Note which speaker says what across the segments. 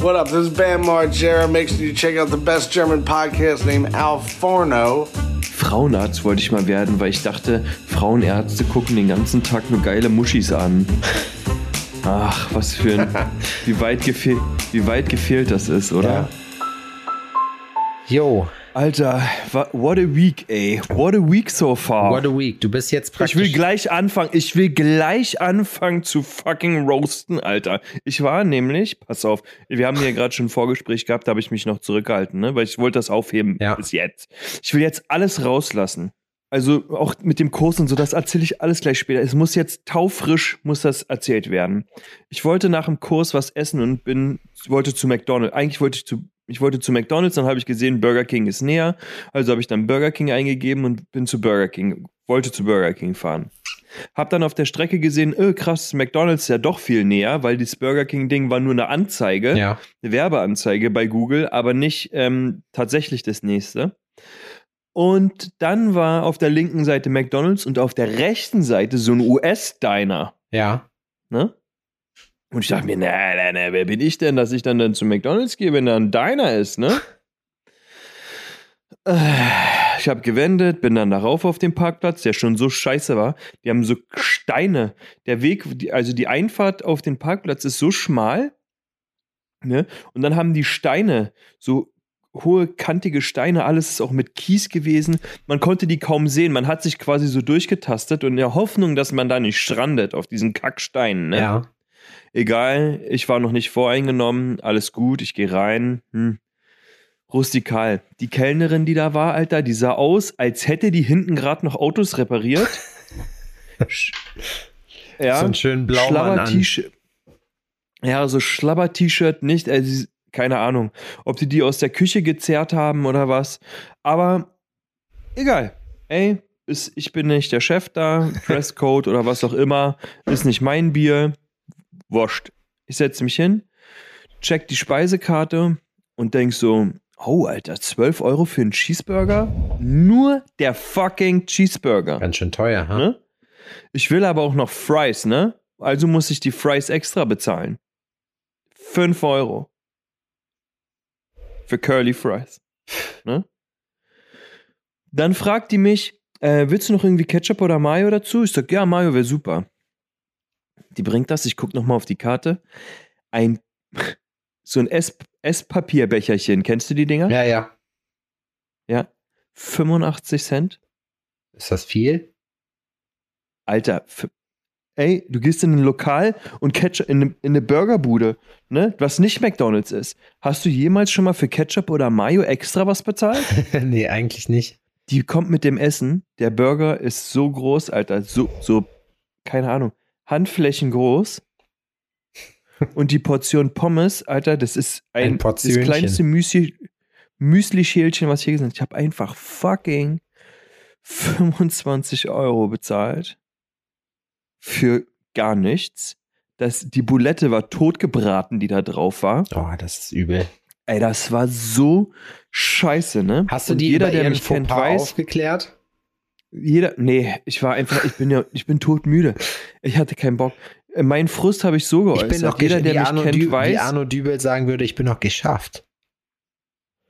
Speaker 1: What up? This is Bam Margera. Make sure you check out the best German podcast named Al Forno.
Speaker 2: Frauenarzt wollte ich mal werden, weil ich dachte, Frauenärzte gucken den ganzen Tag nur geile Muschis an. Ach, was für ein. Wie weit, wie weit gefehlt das ist, oder?
Speaker 3: Jo,
Speaker 2: Alter, what a week, ey. What a week so far.
Speaker 3: what a week. Du bist jetzt
Speaker 2: ich
Speaker 3: praktisch.
Speaker 2: will gleich anfangen. Ich will gleich anfangen zu fucking roasten, Alter. Ich war nämlich, pass auf, wir haben hier gerade schon ein Vorgespräch gehabt, da habe ich mich noch zurückgehalten, ne? Weil ich wollte das aufheben
Speaker 3: Ja.
Speaker 2: bis jetzt. Ich will jetzt alles rauslassen. Also auch mit dem Kurs und so, das erzähle ich alles gleich später. Es muss jetzt taufrisch, muss das erzählt werden. Ich wollte nach dem Kurs was essen und bin, wollte zu McDonald's. Eigentlich wollte ich zu, ich wollte zu McDonald's, dann habe ich gesehen, Burger King ist näher. Also habe ich dann Burger King eingegeben und bin zu Burger King, wollte zu Burger King fahren. Hab dann auf der Strecke gesehen, öh, krass, McDonald's ist ja doch viel näher, weil das Burger King-Ding war nur eine Anzeige,
Speaker 3: ja.
Speaker 2: eine Werbeanzeige bei Google, aber nicht ähm, tatsächlich das nächste. Und dann war auf der linken Seite McDonald's und auf der rechten Seite so ein US-Diner.
Speaker 3: Ja.
Speaker 2: Ne? Und ich dachte mir, na, na, na, wer bin ich denn, dass ich dann, dann zu McDonalds gehe, wenn da ein Diner ist, ne? Ich habe gewendet, bin dann darauf auf dem Parkplatz, der schon so scheiße war. Die haben so Steine. Der Weg, also die Einfahrt auf den Parkplatz ist so schmal, ne? Und dann haben die Steine so hohe, kantige Steine, alles ist auch mit Kies gewesen. Man konnte die kaum sehen. Man hat sich quasi so durchgetastet und in der Hoffnung, dass man da nicht strandet auf diesen Kacksteinen. Ne?
Speaker 3: Ja.
Speaker 2: Egal, ich war noch nicht voreingenommen, alles gut, ich gehe rein. Hm. Rustikal. Die Kellnerin, die da war, Alter, die sah aus, als hätte die hinten gerade noch Autos repariert. Ja,
Speaker 3: So einen schönen Blaumann an.
Speaker 2: Schlabber-T-Shirt. Ja, so Schlabber-T-Shirt nicht, also, keine Ahnung, ob die die aus der Küche gezerrt haben oder was. Aber egal. Ey, ist, ich bin nicht der Chef da, Dresscode oder was auch immer, ist nicht mein Bier. Wurscht. Ich setze mich hin, check die Speisekarte und denk so, oh, Alter, 12 Euro für einen Cheeseburger? Nur der fucking Cheeseburger.
Speaker 3: Ganz schön teuer, ha?
Speaker 2: Ne? Ich will aber auch noch Fries, ne? Also muss ich die Fries extra bezahlen. 5 Euro. Für Curly Fries. Ne? Dann fragt die mich, äh, willst du noch irgendwie Ketchup oder Mayo dazu? Ich sag, ja, Mayo wäre super. Die bringt das, ich guck noch mal auf die Karte. Ein, so ein Ess, Esspapierbecherchen, kennst du die Dinger?
Speaker 3: Ja, ja.
Speaker 2: ja. 85 Cent.
Speaker 3: Ist das viel?
Speaker 2: Alter, ey, du gehst in ein Lokal und Ketchup in eine, in eine Burgerbude, ne, was nicht McDonald's ist. Hast du jemals schon mal für Ketchup oder Mayo extra was bezahlt?
Speaker 3: nee, eigentlich nicht.
Speaker 2: Die kommt mit dem Essen. Der Burger ist so groß, Alter, so, so, keine Ahnung, Handflächen groß. Und die Portion Pommes, Alter, das ist ein,
Speaker 3: Ein
Speaker 2: das kleinste Müsli, Müsli-Schälchen, was ich hier gesehen habe. Ich habe einfach fucking 25 Euro bezahlt für gar nichts. Das, die Bulette war totgebraten, die da drauf war.
Speaker 3: Oh, das ist übel.
Speaker 2: Ey, das war so scheiße, ne?
Speaker 3: Hast du
Speaker 2: Und
Speaker 3: die
Speaker 2: jeder,
Speaker 3: über
Speaker 2: der mich kennt, weiß,
Speaker 3: aufgeklärt?
Speaker 2: Jeder, nee, ich war einfach, ich bin ja, ich bin todmüde. Ich hatte keinen Bock. Mein Frust habe ich so
Speaker 3: Ich
Speaker 2: geäußert.
Speaker 3: bin noch
Speaker 2: jeder, der
Speaker 3: wie
Speaker 2: mich
Speaker 3: Arno,
Speaker 2: kennt,
Speaker 3: Dü wie
Speaker 2: weiß,
Speaker 3: Arno Dübel sagen würde, ich bin noch geschafft.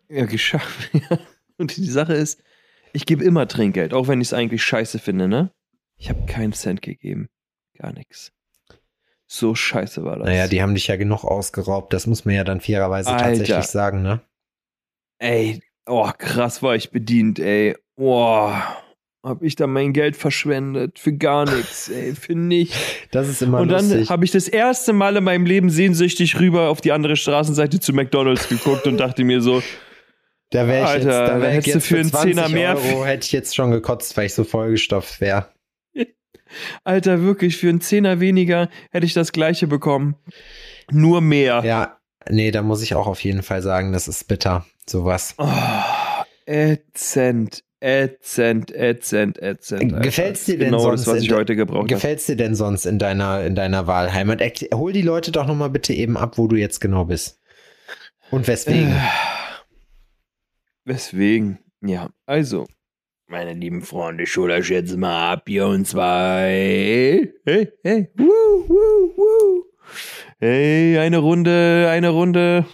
Speaker 2: ja, geschafft. Ja. Und die Sache ist, ich gebe immer Trinkgeld, auch wenn ich es eigentlich scheiße finde, ne? Ich habe keinen Cent gegeben. Gar nichts. So scheiße war das.
Speaker 3: Naja, die haben dich ja genug ausgeraubt. Das muss man ja dann fairerweise
Speaker 2: Alter.
Speaker 3: tatsächlich sagen, ne?
Speaker 2: Ey, oh, krass war ich bedient, ey. Boah, hab ich da mein Geld verschwendet für gar nichts, ey, für nichts.
Speaker 3: Das ist immer
Speaker 2: Und dann habe ich das erste Mal in meinem Leben sehnsüchtig rüber auf die andere Straßenseite zu McDonalds geguckt und dachte mir so,
Speaker 3: Da wäre ich
Speaker 2: Alter,
Speaker 3: jetzt, da wär ich
Speaker 2: hättest du für einen
Speaker 3: 20
Speaker 2: Zehner mehr-
Speaker 3: Euro hätte ich jetzt schon gekotzt, weil ich so vollgestopft wäre.
Speaker 2: Alter, wirklich, für einen Zehner weniger hätte ich das gleiche bekommen. Nur mehr.
Speaker 3: Ja, nee, da muss ich auch auf jeden Fall sagen, das ist bitter, sowas.
Speaker 2: Oh, ätzend, ätzend, ätzend, ätzend.
Speaker 3: Gefällt's dir denn
Speaker 2: genau
Speaker 3: sonst
Speaker 2: das, was
Speaker 3: in
Speaker 2: ich heute gebraucht habe.
Speaker 3: Gefällt's dir denn sonst in deiner, in deiner Wahlheimat? Hol die Leute doch nochmal bitte eben ab, wo du jetzt genau bist. Und weswegen?
Speaker 2: Äh, Weswegen? Ja, also, meine lieben Freunde, ich hole euch jetzt mal ab hier und zwar. Hey, hey, hey, woo, woo, woo. Hey, eine Runde, eine Runde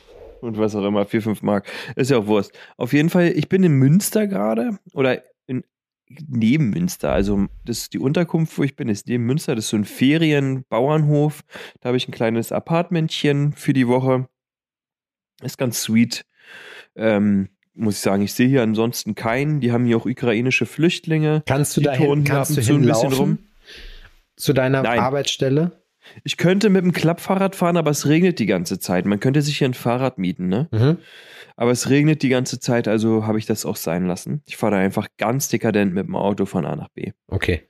Speaker 2: und was auch immer, 4, 5 Mark. Ist ja auch Wurst. Auf jeden Fall, ich bin in Münster gerade oder in, neben Münster. Also, das ist die Unterkunft, wo ich bin, ist neben Münster. Das ist so ein Ferienbauernhof. Da habe ich ein kleines Apartmentchen für die Woche. Ist ganz sweet. Ähm, muss ich sagen, ich sehe hier ansonsten keinen. Die haben hier auch ukrainische Flüchtlinge.
Speaker 3: Kannst du da
Speaker 2: turnen
Speaker 3: kannst du
Speaker 2: und zu ein bisschen
Speaker 3: hinlaufen?
Speaker 2: rum.
Speaker 3: Zu deiner
Speaker 2: Nein.
Speaker 3: Arbeitsstelle?
Speaker 2: Ich könnte mit dem Klappfahrrad fahren, aber es regnet die ganze Zeit. Man könnte sich hier ein Fahrrad mieten, ne?
Speaker 3: Mhm.
Speaker 2: Aber es regnet die ganze Zeit, also habe ich das auch sein lassen. Ich fahre da einfach ganz dekadent mit dem Auto von A nach B.
Speaker 3: Okay.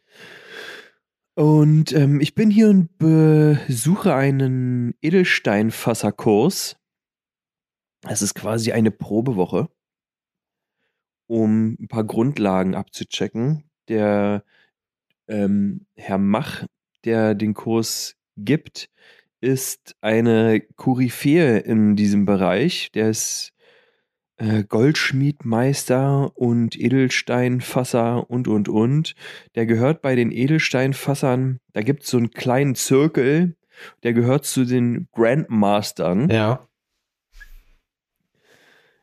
Speaker 2: Und ähm, ich bin hier und besuche einen Edelsteinfasserkurs. Es ist quasi eine Probewoche, um ein paar Grundlagen abzuchecken. Der ähm, Herr Mach, der den Kurs gibt, ist eine Koryphäe in diesem Bereich. Der ist äh, Goldschmiedmeister und Edelsteinfasser und, und, und. Der gehört bei den Edelsteinfassern, da gibt es so einen kleinen Zirkel, der gehört zu den Grandmastern.
Speaker 3: Ja.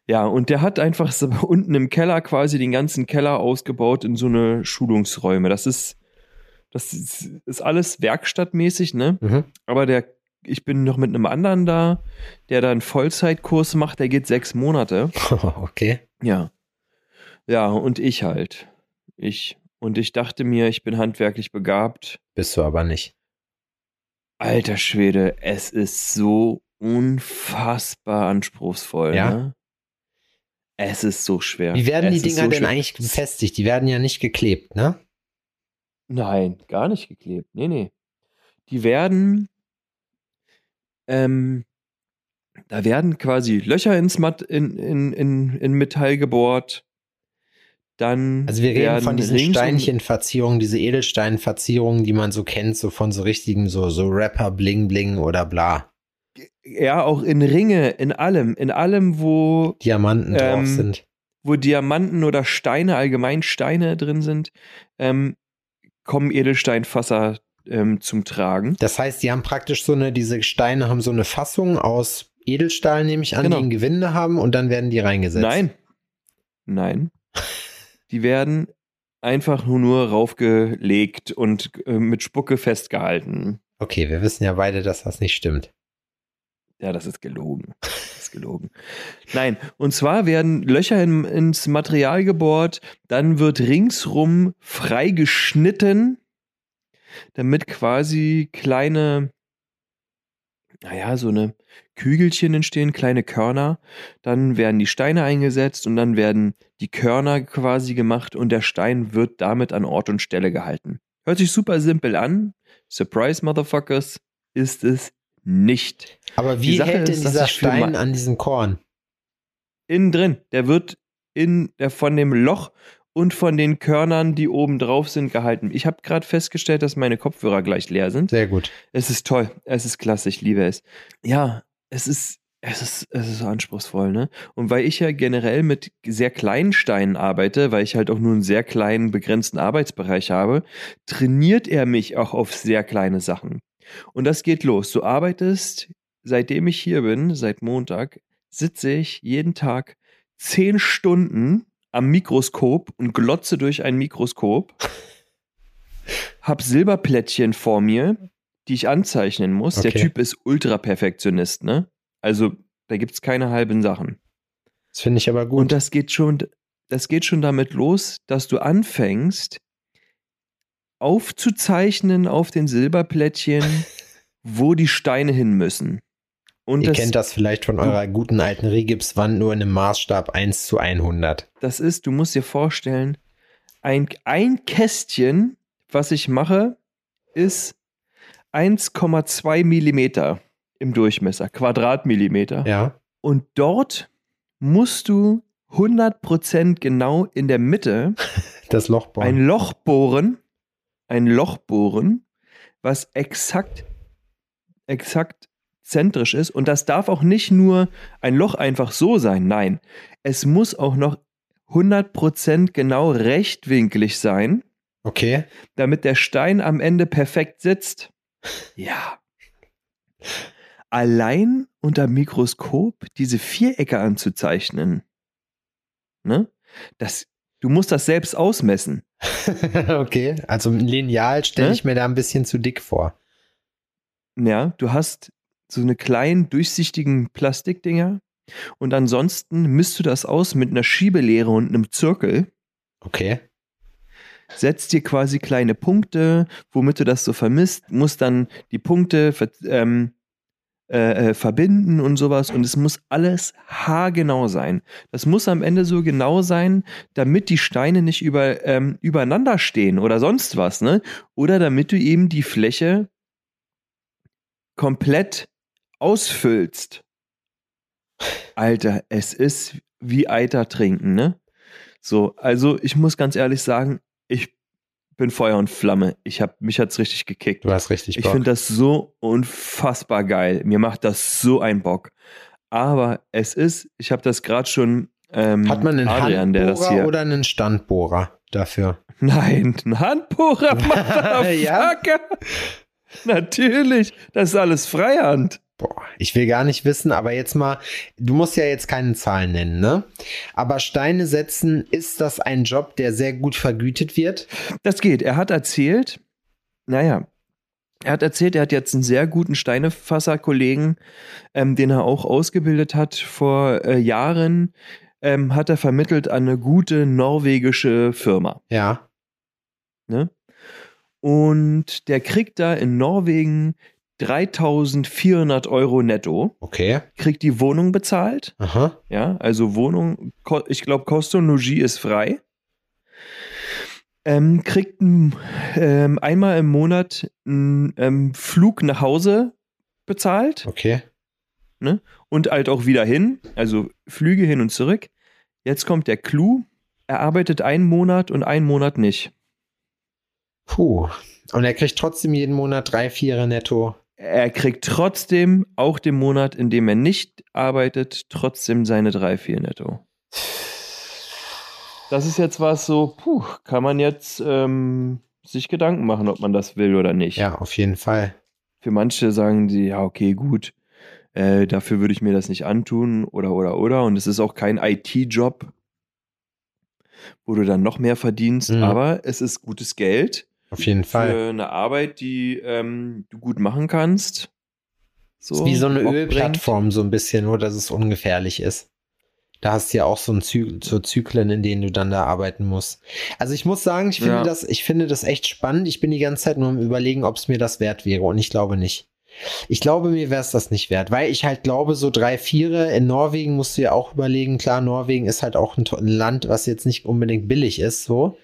Speaker 2: Ja, und der hat einfach so unten im Keller quasi den ganzen Keller ausgebaut in so eine Schulungsräume. Das ist, das ist, ist alles werkstattmäßig, ne?
Speaker 3: Mhm.
Speaker 2: Aber der, ich bin noch mit einem anderen da, der da einen Vollzeitkurs macht, der geht sechs Monate.
Speaker 3: okay.
Speaker 2: Ja. Ja, und ich halt. Ich. Und ich dachte mir, ich bin handwerklich begabt.
Speaker 3: Bist du aber nicht.
Speaker 2: Alter Schwede, es ist so unfassbar anspruchsvoll.
Speaker 3: Ja?
Speaker 2: Ne? Es ist so schwer.
Speaker 3: Wie werden die
Speaker 2: Es ist
Speaker 3: Dinger
Speaker 2: so
Speaker 3: denn
Speaker 2: schwer.
Speaker 3: eigentlich befestigt? Die werden ja nicht geklebt, ne?
Speaker 2: Nein, gar nicht geklebt. Nee, nee. Die werden, ähm, da werden quasi Löcher ins Mat in, in, in, in Metall gebohrt. Dann
Speaker 3: Also wir reden von diesen Steinchenverzierungen, diese Edelsteinverzierungen, die man so kennt, so von so richtigen, so, so Rapper, Bling Bling oder bla.
Speaker 2: Ja, auch in Ringe, in allem, in allem, wo,
Speaker 3: Diamanten drauf
Speaker 2: Ähm,
Speaker 3: sind.
Speaker 2: wo Diamanten oder Steine, allgemein Steine drin sind, ähm, kommen Edelsteinfasser ähm, zum Tragen.
Speaker 3: Das heißt, die haben praktisch so eine, diese Steine haben so eine Fassung aus Edelstahl, nehme ich an,
Speaker 2: Genau.
Speaker 3: die ein Gewinde haben und dann werden die reingesetzt.
Speaker 2: Nein. Nein. Die werden einfach nur, nur raufgelegt und äh, mit Spucke festgehalten.
Speaker 3: Okay, wir wissen ja beide, dass das nicht stimmt.
Speaker 2: Ja, das ist gelogen. Gelogen. Nein, und zwar werden Löcher in, ins Material gebohrt, dann wird ringsrum freigeschnitten, damit quasi kleine, naja, so eine Kügelchen entstehen, kleine Körner. Dann werden die Steine eingesetzt und dann werden die Körner quasi gemacht und der Stein wird damit an Ort und Stelle gehalten. Hört sich super simpel an. Surprise, Motherfuckers, ist es nicht.
Speaker 3: Aber wie hält denn
Speaker 2: ist,
Speaker 3: dieser Stein an diesem Korn?
Speaker 2: Innen drin, der wird in der von dem Loch und von den Körnern, die oben drauf sind, gehalten. Ich habe gerade festgestellt, dass meine Kopfhörer gleich leer sind.
Speaker 3: Sehr gut.
Speaker 2: Es ist toll, es ist klasse, ich liebe es. Ja, es ist es ist es ist so anspruchsvoll, ne? Und weil ich ja generell mit sehr kleinen Steinen arbeite, weil ich halt auch nur einen sehr kleinen begrenzten Arbeitsbereich habe, trainiert er mich auch auf sehr kleine Sachen. Und das geht los. Du arbeitest, seitdem ich hier bin, seit Montag, sitze ich jeden Tag zehn Stunden am Mikroskop und glotze durch ein Mikroskop. Hab Silberplättchen vor mir, die ich anzeichnen muss. Der
Speaker 3: Okay.
Speaker 2: Typ ist Ultra-Perfektionist, ne? Also, da gibt's keine halben Sachen.
Speaker 3: Das finde ich aber gut.
Speaker 2: Und das geht schon, das geht schon damit los, dass du anfängst, aufzuzeichnen auf den Silberplättchen, wo die Steine hin müssen. Und
Speaker 3: Ihr
Speaker 2: das,
Speaker 3: kennt das vielleicht von eurer guten alten Rigipswand nur in einem Maßstab 1 zu 100.
Speaker 2: das ist, du musst dir vorstellen, ein, ein Kästchen, was ich mache, ist 1,2 Millimeter im Durchmesser, Quadratmillimeter.
Speaker 3: Ja.
Speaker 2: Und dort musst du 100% genau in der Mitte
Speaker 3: Das Loch bauen.
Speaker 2: ein Loch bohren, ein Loch bohren, was exakt, exakt zentrisch ist. Und das darf auch nicht nur ein Loch einfach so sein. Nein, es muss auch noch 100% genau rechtwinklig sein,
Speaker 3: okay.
Speaker 2: damit der Stein am Ende perfekt sitzt. Ja. allein unter Mikroskop diese Vierecke anzuzeichnen, ne? Das, du musst das selbst ausmessen.
Speaker 3: okay, also ein Lineal stelle
Speaker 2: Ne?
Speaker 3: ich mir da ein bisschen zu dick vor.
Speaker 2: Ja, du hast so eine kleinen durchsichtigen Plastikdinger und ansonsten misst du das aus mit einer Schiebelehre und einem Zirkel.
Speaker 3: Okay.
Speaker 2: setzt dir quasi kleine Punkte, womit du das so vermisst, musst dann die Punkte ähm, äh, äh, verbinden und sowas und es muss alles haargenau sein. Das muss am Ende so genau sein, damit die Steine nicht über, ähm, übereinander stehen oder sonst was, ne? Oder damit du eben die Fläche komplett ausfüllst. Alter, es ist wie Eiter trinken, ne? So, also ich muss ganz ehrlich sagen, ich bin Feuer und Flamme. Ich hab, mich hat's richtig gekickt.
Speaker 3: Du hast richtig
Speaker 2: Ich
Speaker 3: Bock.
Speaker 2: finde das so unfassbar geil. Mir macht das so einen Bock. Aber es ist, ich habe das gerade schon ähm,
Speaker 3: Hat man einen
Speaker 2: Adrian,
Speaker 3: Handbohrer oder einen Standbohrer dafür?
Speaker 2: Nein, ein Handbohrer, Motherfucker.
Speaker 3: Ja?
Speaker 2: Natürlich, das ist alles Freihand.
Speaker 3: Boah, ich will gar nicht wissen, aber jetzt mal, du musst ja jetzt keine Zahlen nennen, ne? Aber Steine setzen, ist das ein Job, der sehr gut vergütet wird?
Speaker 2: Das geht. Er hat erzählt, naja, er hat erzählt, er hat jetzt einen sehr guten Steinefasser-Kollegen, ähm, den er auch ausgebildet hat vor äh, Jahren, ähm, hat er vermittelt an eine gute norwegische Firma.
Speaker 3: Ja.
Speaker 2: Ne? Und der kriegt da in Norwegen 3400 Euro netto,
Speaker 3: Okay.
Speaker 2: kriegt die Wohnung bezahlt.
Speaker 3: Aha.
Speaker 2: Ja, also Wohnung, ich glaube, Kost und Logis ist frei. Ähm, kriegt ähm, einmal im Monat einen ähm, Flug nach Hause bezahlt
Speaker 3: Okay.
Speaker 2: und halt auch wieder hin, also Flüge hin und zurück. Jetzt kommt der Clou, er arbeitet einen Monat und einen Monat nicht.
Speaker 3: Puh. Und er kriegt trotzdem jeden Monat drei, vier netto.
Speaker 2: Er kriegt trotzdem, auch den Monat, in dem er nicht arbeitet, trotzdem seine 3, 4 netto. Das ist jetzt was so, puh, kann man jetzt ähm, sich Gedanken machen, ob man das will oder nicht.
Speaker 3: Ja, auf jeden Fall.
Speaker 2: Für manche sagen die, ja, okay, gut, äh, dafür würde ich mir das nicht antun oder, oder, oder. Und es ist auch kein IT-Job, wo du dann noch mehr verdienst,
Speaker 3: Mhm.
Speaker 2: aber es ist gutes Geld
Speaker 3: Auf jeden Fall.
Speaker 2: für eine Arbeit, die ähm, du gut machen kannst. So,
Speaker 3: ist wie so eine. Ölplattform, so ein bisschen, nur dass es ungefährlich ist. Da hast du ja auch so, ein Zy so Zyklen, in denen du dann da arbeiten musst. Also ich muss sagen, ich finde
Speaker 2: Ja.
Speaker 3: das, ich finde das echt spannend. Ich bin die ganze Zeit nur am überlegen, ob es mir das wert wäre. Und ich glaube nicht. Ich glaube, mir wäre es das nicht wert, weil ich halt glaube, so drei, viere in Norwegen musst du ja auch überlegen. Klar, Norwegen ist halt auch ein Land, was jetzt nicht unbedingt billig ist, so.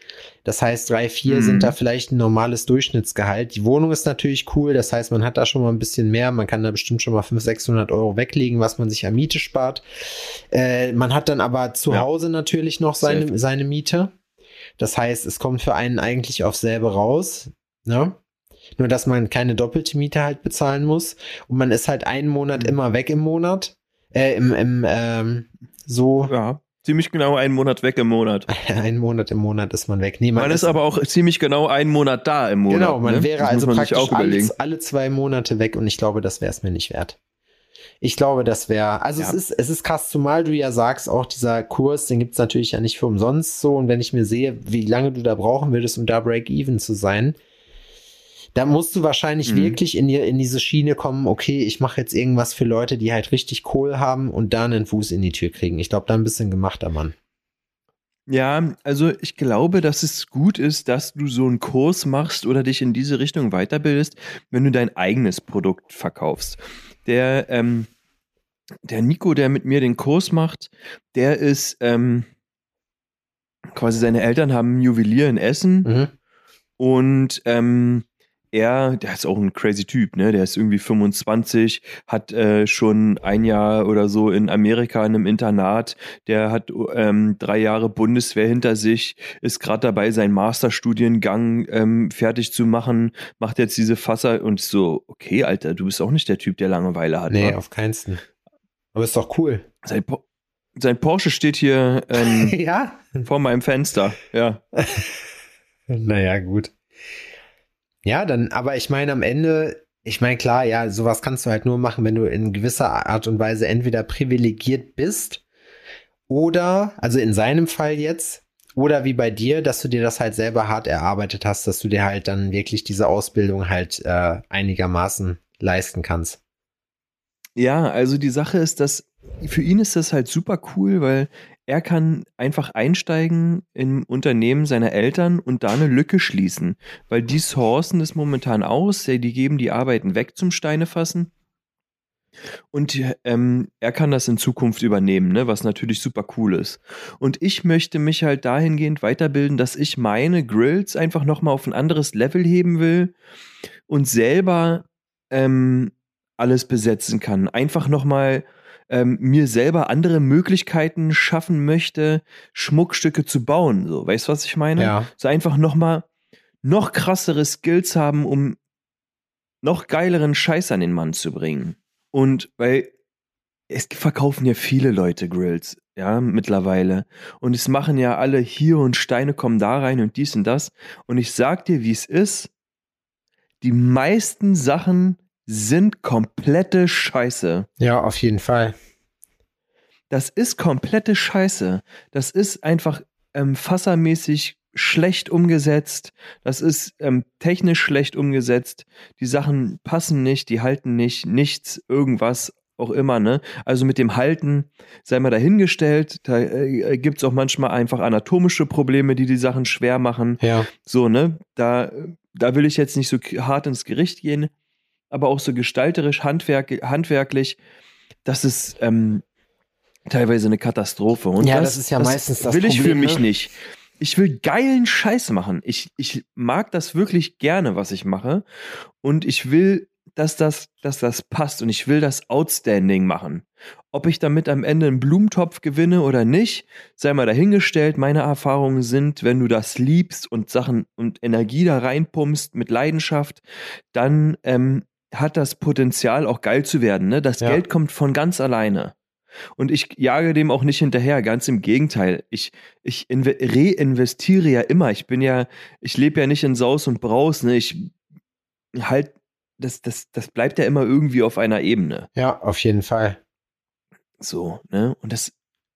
Speaker 3: Das heißt, drei, vier
Speaker 2: Mhm.
Speaker 3: sind da vielleicht ein normales Durchschnittsgehalt. Die Wohnung ist natürlich cool. Das heißt, man hat da schon mal ein bisschen mehr. Man kann da bestimmt schon mal 500, 600 Euro weglegen, was man sich an Miete spart. Äh, man hat dann aber zu
Speaker 2: Ja.
Speaker 3: Hause natürlich noch seine,
Speaker 2: Safe.
Speaker 3: seine Miete. Das heißt, es kommt für einen eigentlich auf selbe raus. Ne? Nur, dass man keine doppelte Miete halt bezahlen muss. Und man ist halt einen Monat
Speaker 2: Mhm.
Speaker 3: immer weg im Monat. Äh, im, im, ähm, so
Speaker 2: Ja, ziemlich genau einen Monat weg im Monat.
Speaker 3: einen Monat im Monat ist man weg. Nee,
Speaker 2: Man, ist aber auch ziemlich genau einen Monat da im Monat.
Speaker 3: Genau, man
Speaker 2: ne?
Speaker 3: wäre
Speaker 2: das
Speaker 3: also
Speaker 2: man sich
Speaker 3: praktisch
Speaker 2: auch
Speaker 3: alle, alle zwei Monate weg und ich glaube, das wäre es mir nicht wert. Ich glaube, das wäre, also
Speaker 2: Ja.
Speaker 3: es ist, es ist krass, zumal du ja sagst, auch dieser Kurs, den gibt's natürlich ja nicht für umsonst so. Und wenn ich mir sehe, wie lange du da brauchen würdest, um da Break-Even zu sein, da musst du wahrscheinlich
Speaker 2: Mhm.
Speaker 3: wirklich in, die, in diese Schiene kommen, okay, ich mache jetzt irgendwas für Leute, die halt richtig Kohl haben und da einen Fuß in die Tür kriegen. Ich glaube, da ein bisschen gemachter Mann.
Speaker 2: Ja, also ich glaube, dass es gut ist, dass du so einen Kurs machst oder dich in diese Richtung weiterbildest, wenn du dein eigenes Produkt verkaufst. Der, ähm, der Nico, der mit mir den Kurs macht, der ist ähm, quasi seine Eltern haben ein Juwelier in Essen
Speaker 3: Mhm.
Speaker 2: und ähm, er, der ist auch ein crazy Typ, ne? Der ist irgendwie 25, hat äh, schon ein Jahr oder so in Amerika in einem Internat, der hat ähm, drei Jahre Bundeswehr hinter sich, ist gerade dabei, seinen Masterstudiengang ähm, fertig zu machen, macht jetzt diese Fasser und so, okay, Alter, du bist auch nicht der Typ, der Langeweile hat.
Speaker 3: Nee,
Speaker 2: wa?
Speaker 3: auf keinsten. Aber ist doch cool.
Speaker 2: sein, Po- sein Porsche steht hier ähm,
Speaker 3: ja?
Speaker 2: vor meinem Fenster, ja.
Speaker 3: Naja, gut. Ja, dann, aber ich meine, am Ende ich meine, klar, ja, sowas kannst du halt nur machen, wenn du in gewisser Art und Weise entweder privilegiert bist oder, also in seinem Fall jetzt, oder wie bei dir, dass du dir das halt selber hart erarbeitet hast, dass du dir halt dann wirklich diese Ausbildung halt äh, einigermaßen leisten kannst.
Speaker 2: Ja, also die Sache ist, dass für ihn ist das halt super cool, weil er kann einfach einsteigen im Unternehmen seiner Eltern und da eine Lücke schließen, weil die sourcen das momentan aus, die geben die Arbeiten weg zum Steinefassen. Und ähm, er kann das in Zukunft übernehmen, ne, was natürlich super cool ist. Und ich möchte mich halt dahingehend weiterbilden, dass ich meine Grills einfach nochmal auf ein anderes Level heben will und selber ähm, alles besetzen kann. Einfach nochmal ähm, mir selber andere Möglichkeiten schaffen möchte, Schmuckstücke zu bauen. So, weißt du, was ich meine?
Speaker 3: Ja.
Speaker 2: So einfach nochmal noch krassere Skills haben, um noch geileren Scheiß an den Mann zu bringen. Und weil es verkaufen ja viele Leute Grills, ja, mittlerweile. Und es machen ja alle hier und Steine kommen da rein und dies und das. Und ich sag dir, wie es ist. Die meisten Sachen sind komplette Scheiße.
Speaker 3: Ja, auf jeden Fall.
Speaker 2: Das ist komplette Scheiße. Das ist einfach ähm, fassermäßig schlecht umgesetzt. Das ist ähm, technisch schlecht umgesetzt. Die Sachen passen nicht, die halten nicht, nichts, irgendwas auch immer, ne? Also mit dem Halten sei mal dahingestellt. Da äh, gibt es auch manchmal einfach anatomische Probleme, die die Sachen schwer machen.
Speaker 3: Ja.
Speaker 2: So, ne? Da, da will ich jetzt nicht so hart ins Gericht gehen, aber auch so gestalterisch, handwerk, handwerklich, das ist ähm, teilweise eine Katastrophe. Und
Speaker 3: ja, das, das ist ja meistens das
Speaker 2: will
Speaker 3: Problem,
Speaker 2: ich für mich
Speaker 3: ne?
Speaker 2: nicht. Ich will geilen Scheiß machen. Ich, ich mag das wirklich gerne, was ich mache. Und ich will, dass das, dass das passt. Und ich will das outstanding machen. Ob ich damit am Ende einen Blumentopf gewinne oder nicht, sei mal dahingestellt. Meine Erfahrungen sind, wenn du das liebst und Sachen und Energie da reinpumpst mit Leidenschaft, dann ähm, hat das Potenzial, auch geil zu werden. Ne? Das
Speaker 3: Ja.
Speaker 2: Geld kommt von ganz alleine. Und ich jage dem auch nicht hinterher, ganz im Gegenteil. Ich, ich inve- reinvestiere ja immer. Ich bin ja, ich lebe ja nicht in Saus und Braus. Ne? Ich halt, das, das, das bleibt ja immer irgendwie auf einer Ebene.
Speaker 3: Ja, auf jeden Fall.
Speaker 2: So, ne? Und das,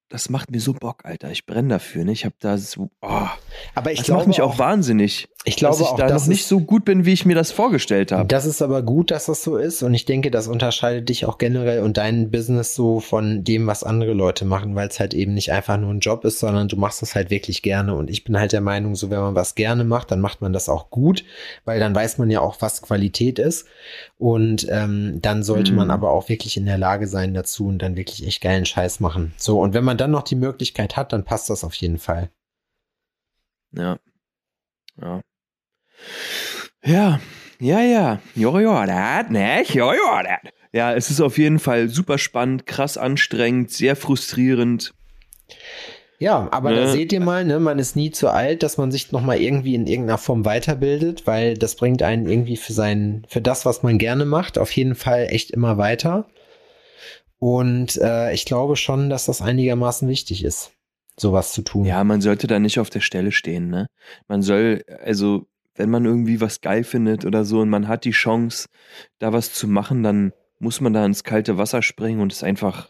Speaker 2: das macht mir so Bock, Alter. Ich brenne dafür, ne? Ich habe da so, oh,
Speaker 3: Aber ich
Speaker 2: das
Speaker 3: glaube
Speaker 2: macht mich auch,
Speaker 3: auch,
Speaker 2: wahnsinnig,
Speaker 3: ich glaube
Speaker 2: dass ich
Speaker 3: auch,
Speaker 2: da noch nicht so gut bin, wie ich mir das vorgestellt habe.
Speaker 3: Das ist aber gut, dass das so ist. Und ich denke, das unterscheidet dich auch generell und dein Business so von dem, was andere Leute machen, weil es halt eben nicht einfach nur ein Job ist, sondern du machst das halt wirklich gerne. Und ich bin halt der Meinung, so wenn man was gerne macht, dann macht man das auch gut, weil dann weiß man ja auch, was Qualität ist. Und ähm, dann sollte
Speaker 2: Mhm.
Speaker 3: man aber auch wirklich in der Lage sein dazu und dann wirklich echt geilen Scheiß machen. So, und wenn man dann noch die Möglichkeit hat, dann passt das auf jeden Fall.
Speaker 2: Ja. Ja. Ja, ja, ja. Jo, jo, dat, ne? Jo, jo, dat. Ja, es ist auf jeden Fall super spannend, krass anstrengend, sehr frustrierend.
Speaker 3: Ja, aber da
Speaker 2: Ne?
Speaker 3: seht ihr mal, ne, man ist nie zu alt, dass man sich nochmal irgendwie in irgendeiner Form weiterbildet, weil das bringt einen irgendwie für sein, für das, was man gerne macht, auf jeden Fall echt immer weiter. Und äh, ich glaube schon, dass das einigermaßen wichtig ist, sowas zu tun.
Speaker 2: Ja, man sollte da nicht auf der Stelle stehen, ne? Man soll, also, wenn man irgendwie was geil findet oder so und man hat die Chance, da was zu machen, dann muss man da ins kalte Wasser springen und es einfach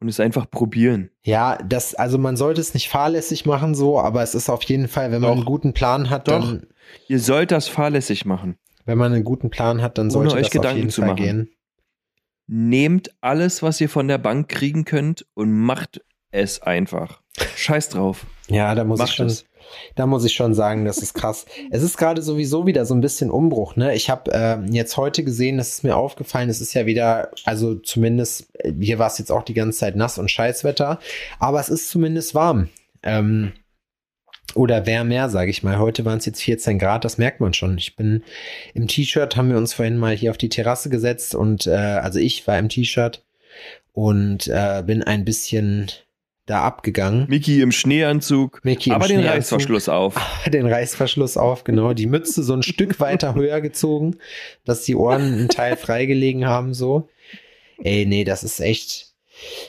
Speaker 2: und es einfach probieren.
Speaker 3: Ja, das, also man sollte es nicht fahrlässig machen so, aber es ist auf jeden Fall, wenn man
Speaker 2: Doch.
Speaker 3: einen guten Plan hat,
Speaker 2: Doch.
Speaker 3: dann,
Speaker 2: Ihr sollt das fahrlässig machen.
Speaker 3: wenn man einen guten Plan hat, dann
Speaker 2: Ohne
Speaker 3: sollte
Speaker 2: euch
Speaker 3: das auf
Speaker 2: Gedanken
Speaker 3: jeden
Speaker 2: zu
Speaker 3: Fall
Speaker 2: machen.
Speaker 3: gehen.
Speaker 2: Nehmt alles, was ihr von der Bank kriegen könnt und macht es einfach. Scheiß drauf.
Speaker 3: Ja, da muss
Speaker 2: Macht
Speaker 3: ich schon,
Speaker 2: es.
Speaker 3: Da muss ich schon sagen, das ist krass. es ist gerade sowieso wieder so ein bisschen Umbruch. Ne, ich habe ähm, jetzt heute gesehen, das ist mir aufgefallen. Es ist ja wieder, also zumindest äh, hier war es jetzt auch die ganze Zeit nass und Scheißwetter, aber es ist zumindest warm. Ähm, oder wärmer, sage ich mal. Heute waren es jetzt 14 Grad, das merkt man schon. Ich bin im T-Shirt, haben wir uns vorhin mal hier auf die Terrasse gesetzt und äh, also ich war im T-Shirt und äh, bin ein bisschen da abgegangen.
Speaker 2: Miki im Schneeanzug,
Speaker 3: Mickey im
Speaker 2: aber den
Speaker 3: Schneeanzug.
Speaker 2: Reißverschluss auf.
Speaker 3: den Reißverschluss auf, genau. Die Mütze so ein Stück weiter höher gezogen, dass die Ohren einen Teil freigelegen haben, so. Ey, nee, das ist echt.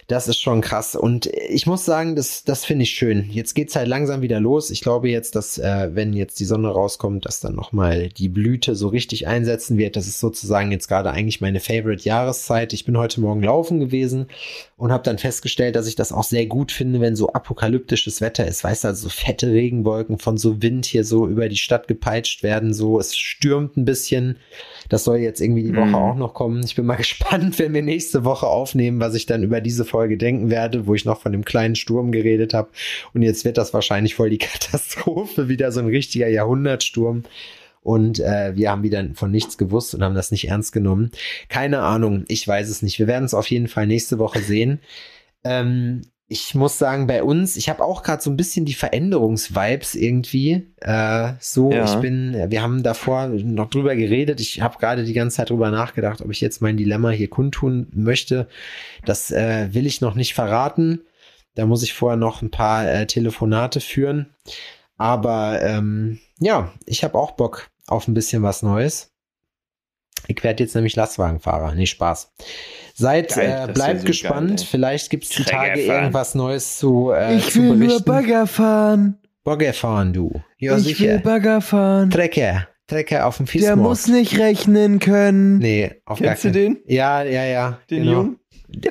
Speaker 3: Das ist schon krass. Und ich muss sagen, das, das finde ich schön. Jetzt geht's halt langsam wieder los. Ich glaube jetzt, dass, äh, wenn jetzt die Sonne rauskommt, dass dann nochmal die Blüte so richtig einsetzen wird. Das ist sozusagen jetzt gerade eigentlich meine Favorite Jahreszeit. Ich bin heute Morgen laufen gewesen und habe dann festgestellt, dass ich das auch sehr gut finde, wenn so apokalyptisches Wetter ist. Weißt du, also so fette Regenwolken von so Wind hier so über die Stadt gepeitscht werden. So, es stürmt ein bisschen. Das soll jetzt irgendwie die Woche
Speaker 2: Mhm.
Speaker 3: auch noch kommen. Ich bin mal gespannt, wenn wir nächste Woche aufnehmen, was ich dann über diese Folge denken werde, wo ich noch von dem kleinen Sturm geredet habe. Und jetzt wird das wahrscheinlich voll die Katastrophe, wieder so ein richtiger Jahrhundertsturm. Und äh, wir haben wieder von nichts gewusst und haben das nicht ernst genommen. Keine Ahnung, ich weiß es nicht. Wir werden es auf jeden Fall nächste Woche sehen. Ähm, ich muss sagen, bei uns, ich habe auch gerade so ein bisschen die Veränderungsvibes irgendwie. Äh, so,
Speaker 2: Ja.
Speaker 3: ich bin, wir haben davor noch drüber geredet. Ich habe gerade die ganze Zeit drüber nachgedacht, ob ich jetzt mein Dilemma hier kundtun möchte. Das äh, will ich noch nicht verraten. Da muss ich vorher noch ein paar äh, Telefonate führen. Aber ähm, ja, ich habe auch Bock auf ein bisschen was Neues. Ich werde jetzt nämlich Lastwagenfahrer. Nee, Spaß. Seid,
Speaker 2: Geil,
Speaker 3: äh, bleibt gespannt.
Speaker 2: geil.
Speaker 3: Vielleicht gibt es die
Speaker 2: Träger
Speaker 3: Tage
Speaker 2: fahren.
Speaker 3: irgendwas Neues zu, äh,
Speaker 2: ich
Speaker 3: zu
Speaker 2: will nur
Speaker 3: berichten.
Speaker 2: Bagger fahren.
Speaker 3: Bagger fahren, du. Ja,
Speaker 2: ich will
Speaker 3: sicher.
Speaker 2: Bagger fahren.
Speaker 3: Trecker. Trecker auf dem
Speaker 2: Der
Speaker 3: Fischmarkt.
Speaker 2: muss nicht rechnen können.
Speaker 3: Nee, auf
Speaker 2: Kennst du
Speaker 3: gar keinen
Speaker 2: den?
Speaker 3: Ja, ja, ja.
Speaker 2: Den
Speaker 3: genau.
Speaker 2: Jungen?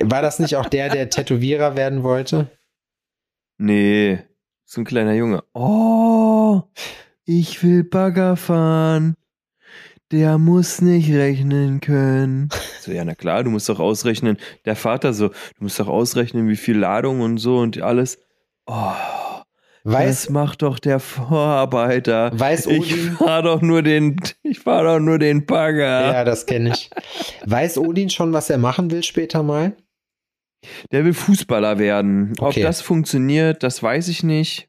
Speaker 3: War das nicht auch der, der Tätowierer werden wollte?
Speaker 2: Nee, so ein kleiner Junge. Oh, ich will Bagger fahren. Der muss nicht rechnen können. So, ja, na klar, du musst doch ausrechnen. Der Vater so, du musst doch ausrechnen, wie viel Ladung und so und alles. Oh, das
Speaker 3: Weiß,
Speaker 2: macht doch der Vorarbeiter.
Speaker 3: weiß
Speaker 2: Ich
Speaker 3: Odin.
Speaker 2: fahr doch nur den, ich fahr doch nur den Bagger.
Speaker 3: Ja, das kenne ich. Weiß Odin schon, was er machen will später mal?
Speaker 2: Der will Fußballer werden. Ob
Speaker 3: Okay.
Speaker 2: das funktioniert, das weiß ich nicht.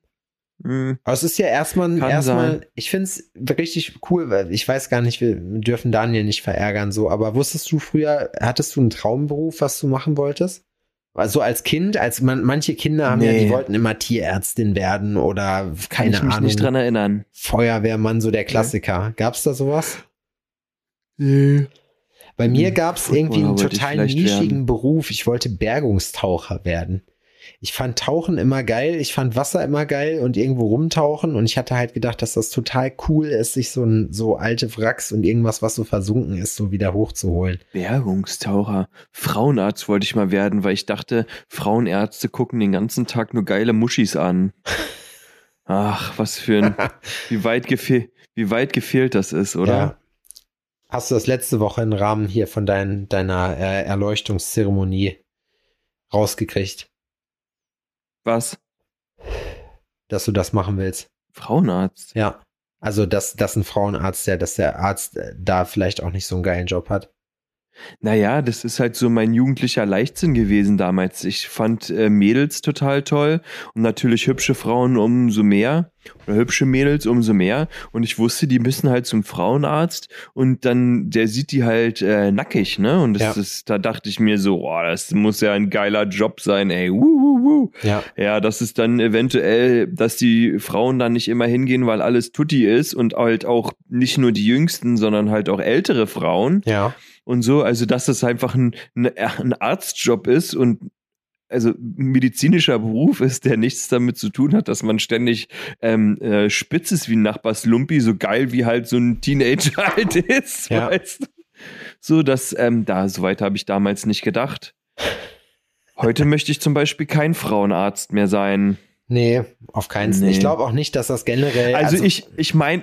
Speaker 2: Hm.
Speaker 3: Aber es ist ja erstmal,
Speaker 2: Kann
Speaker 3: erstmal,
Speaker 2: sein.
Speaker 3: ich finde es richtig cool, weil ich weiß gar nicht, wir dürfen Daniel nicht verärgern, so, aber wusstest du früher, hattest du einen Traumberuf, was du machen wolltest? Also als Kind, als man, manche Kinder haben ja, die
Speaker 2: Nee.
Speaker 3: wollten immer Tierärztin werden oder
Speaker 2: Kann
Speaker 3: keine
Speaker 2: ich mich
Speaker 3: Ahnung,
Speaker 2: nicht dran erinnern.
Speaker 3: Feuerwehrmann, so der Klassiker. Gab's da sowas?
Speaker 2: Nee.
Speaker 3: Bei mir
Speaker 2: Hm,
Speaker 3: gab's
Speaker 2: Footballer
Speaker 3: irgendwie einen
Speaker 2: ich
Speaker 3: total nischigen
Speaker 2: werden.
Speaker 3: Beruf. Ich wollte Bergungstaucher werden. Ich fand Tauchen immer geil, ich fand Wasser immer geil und irgendwo rumtauchen und ich hatte halt gedacht, dass das total cool ist, sich so ein so alte Wracks und irgendwas, was so versunken ist, so wieder hochzuholen.
Speaker 2: Bergungstaucher. Frauenarzt wollte ich mal werden, weil ich dachte, Frauenärzte gucken den ganzen Tag nur geile Muschis an. Ach, was für ein, wie weit, gefehl, wie weit gefehlt das ist, oder?
Speaker 3: Ja. Hast du das letzte Woche im Rahmen hier von dein, deiner äh, Erleuchtungszeremonie rausgekriegt,
Speaker 2: Was?
Speaker 3: dass du das machen willst?
Speaker 2: Frauenarzt?
Speaker 3: Ja. Also, dass, dass ein Frauenarzt, der, dass der Arzt äh, da vielleicht auch nicht so einen geilen Job hat.
Speaker 2: Naja, das ist halt so mein jugendlicher Leichtsinn gewesen damals. Ich fand äh, Mädels total toll und natürlich hübsche Frauen umso mehr oder hübsche Mädels umso mehr. Und ich wusste, die müssen halt zum Frauenarzt und dann, der sieht die halt äh, nackig, ne? Und das
Speaker 3: Ja.
Speaker 2: ist, da dachte ich mir so, oh, das muss ja ein geiler Job sein, ey. Wuh, wuh, wuh.
Speaker 3: Ja.
Speaker 2: Ja, das ist dann eventuell, dass die Frauen dann nicht immer hingehen, weil alles Tutti ist und halt auch nicht nur die Jüngsten, sondern halt auch ältere Frauen
Speaker 3: Ja.
Speaker 2: Und so. Also, dass das einfach ein, ein, ein Arztjob ist und also ein medizinischer Beruf ist, der nichts damit zu tun hat, dass man ständig ähm, äh, spitz ist wie ein Nachbarslumpi, so geil wie halt so ein Teenager halt ist,
Speaker 3: Ja.
Speaker 2: weißt du? So, dass, ähm, da, soweit habe ich damals nicht gedacht. Heute möchte ich zum Beispiel kein Frauenarzt mehr sein.
Speaker 3: Nee, auf keinen Fall.
Speaker 2: Nee.
Speaker 3: Ich glaube auch nicht, dass das generell.
Speaker 2: Also, ich, ich meine,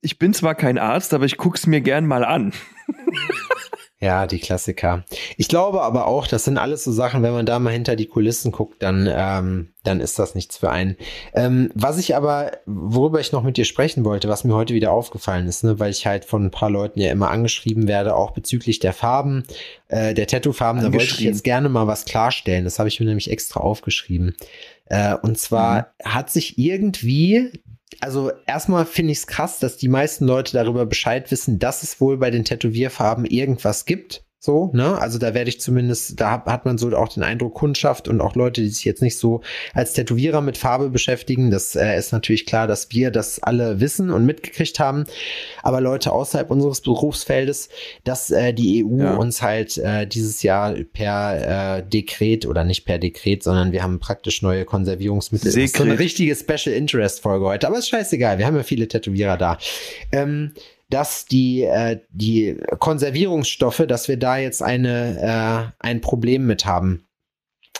Speaker 2: ich bin zwar kein Arzt, aber ich guck's mir gern mal an.
Speaker 3: Ja, die Klassiker. Ich glaube aber auch, das sind alles so Sachen, wenn man da mal hinter die Kulissen guckt, dann, ähm, dann ist das nichts für einen. Ähm, was ich aber, worüber ich noch mit dir sprechen wollte, was mir heute wieder aufgefallen ist, ne, weil ich halt von ein paar Leuten ja immer angeschrieben werde, auch bezüglich der Farben, äh, der Tattoo-Farben, da wollte ich jetzt gerne mal was klarstellen. Das habe ich mir nämlich extra aufgeschrieben. Äh, und zwar hat sich irgendwie also erstmal finde ich es krass, dass die meisten Leute darüber Bescheid wissen, dass es wohl bei den Tätowierfarben irgendwas gibt. So, ne? Also da werde ich zumindest, da hat man so auch den Eindruck, Kundschaft und auch Leute, die sich jetzt nicht so als Tätowierer mit Farbe beschäftigen. Das äh, ist natürlich klar, dass wir das alle wissen und mitgekriegt haben. Aber Leute außerhalb unseres Berufsfeldes, dass äh, die EU ja. uns halt äh, dieses Jahr per äh, Dekret oder nicht per Dekret, sondern wir haben praktisch neue Konservierungsmittel. Das ist so eine richtige Special Interest Folge heute. Aber ist scheißegal, wir haben ja viele Tätowierer da. Ähm, dass die, äh, die Konservierungsstoffe, dass wir da jetzt eine, äh, ein Problem mit haben.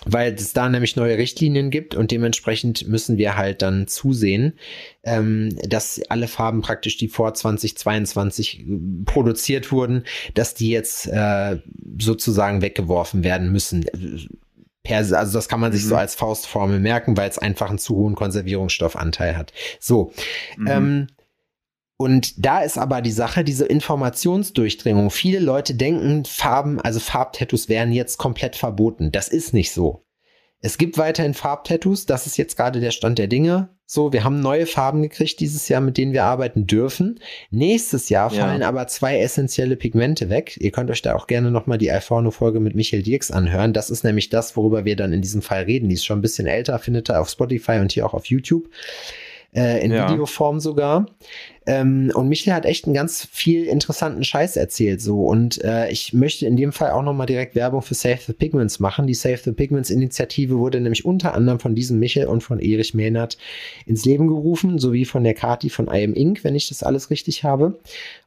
Speaker 3: Weil es da nämlich neue Richtlinien gibt und dementsprechend müssen wir halt dann zusehen, ähm, dass alle Farben praktisch, die vor 2022 äh, produziert wurden, dass die jetzt äh, sozusagen weggeworfen werden müssen also das kann man sich mhm. so als Faustformel merken, weil es einfach einen zu hohen Konservierungsstoffanteil hat. So, mhm. ähm, und da ist aber die Sache, diese Informationsdurchdringung. Viele Leute denken, Farben, also Farbtattoos wären jetzt komplett verboten. Das ist nicht so. Es gibt weiterhin Farbtattoos, das ist jetzt gerade der Stand der Dinge. So, wir haben neue Farben gekriegt dieses Jahr, mit denen wir arbeiten dürfen. Nächstes Jahr ja. fallen aber zwei essentielle Pigmente weg. Ihr könnt euch da auch gerne nochmal die Alforno-Folge mit Michael Dirks anhören. Das ist nämlich das, worüber wir dann in diesem Fall reden. Die ist schon ein bisschen älter, findet ihr auf Spotify und hier auch auf YouTube äh, in ja. Videoform sogar. Ähm, und Michel hat echt einen ganz viel interessanten Scheiß erzählt so. Und äh, ich möchte in dem Fall auch nochmal direkt Werbung für Save the Pigments machen. Die Save the Pigments Initiative wurde nämlich unter anderem von diesem Michel und von Erich Mehnert ins Leben gerufen, sowie von der Kati von IM Inc., wenn ich das alles richtig habe.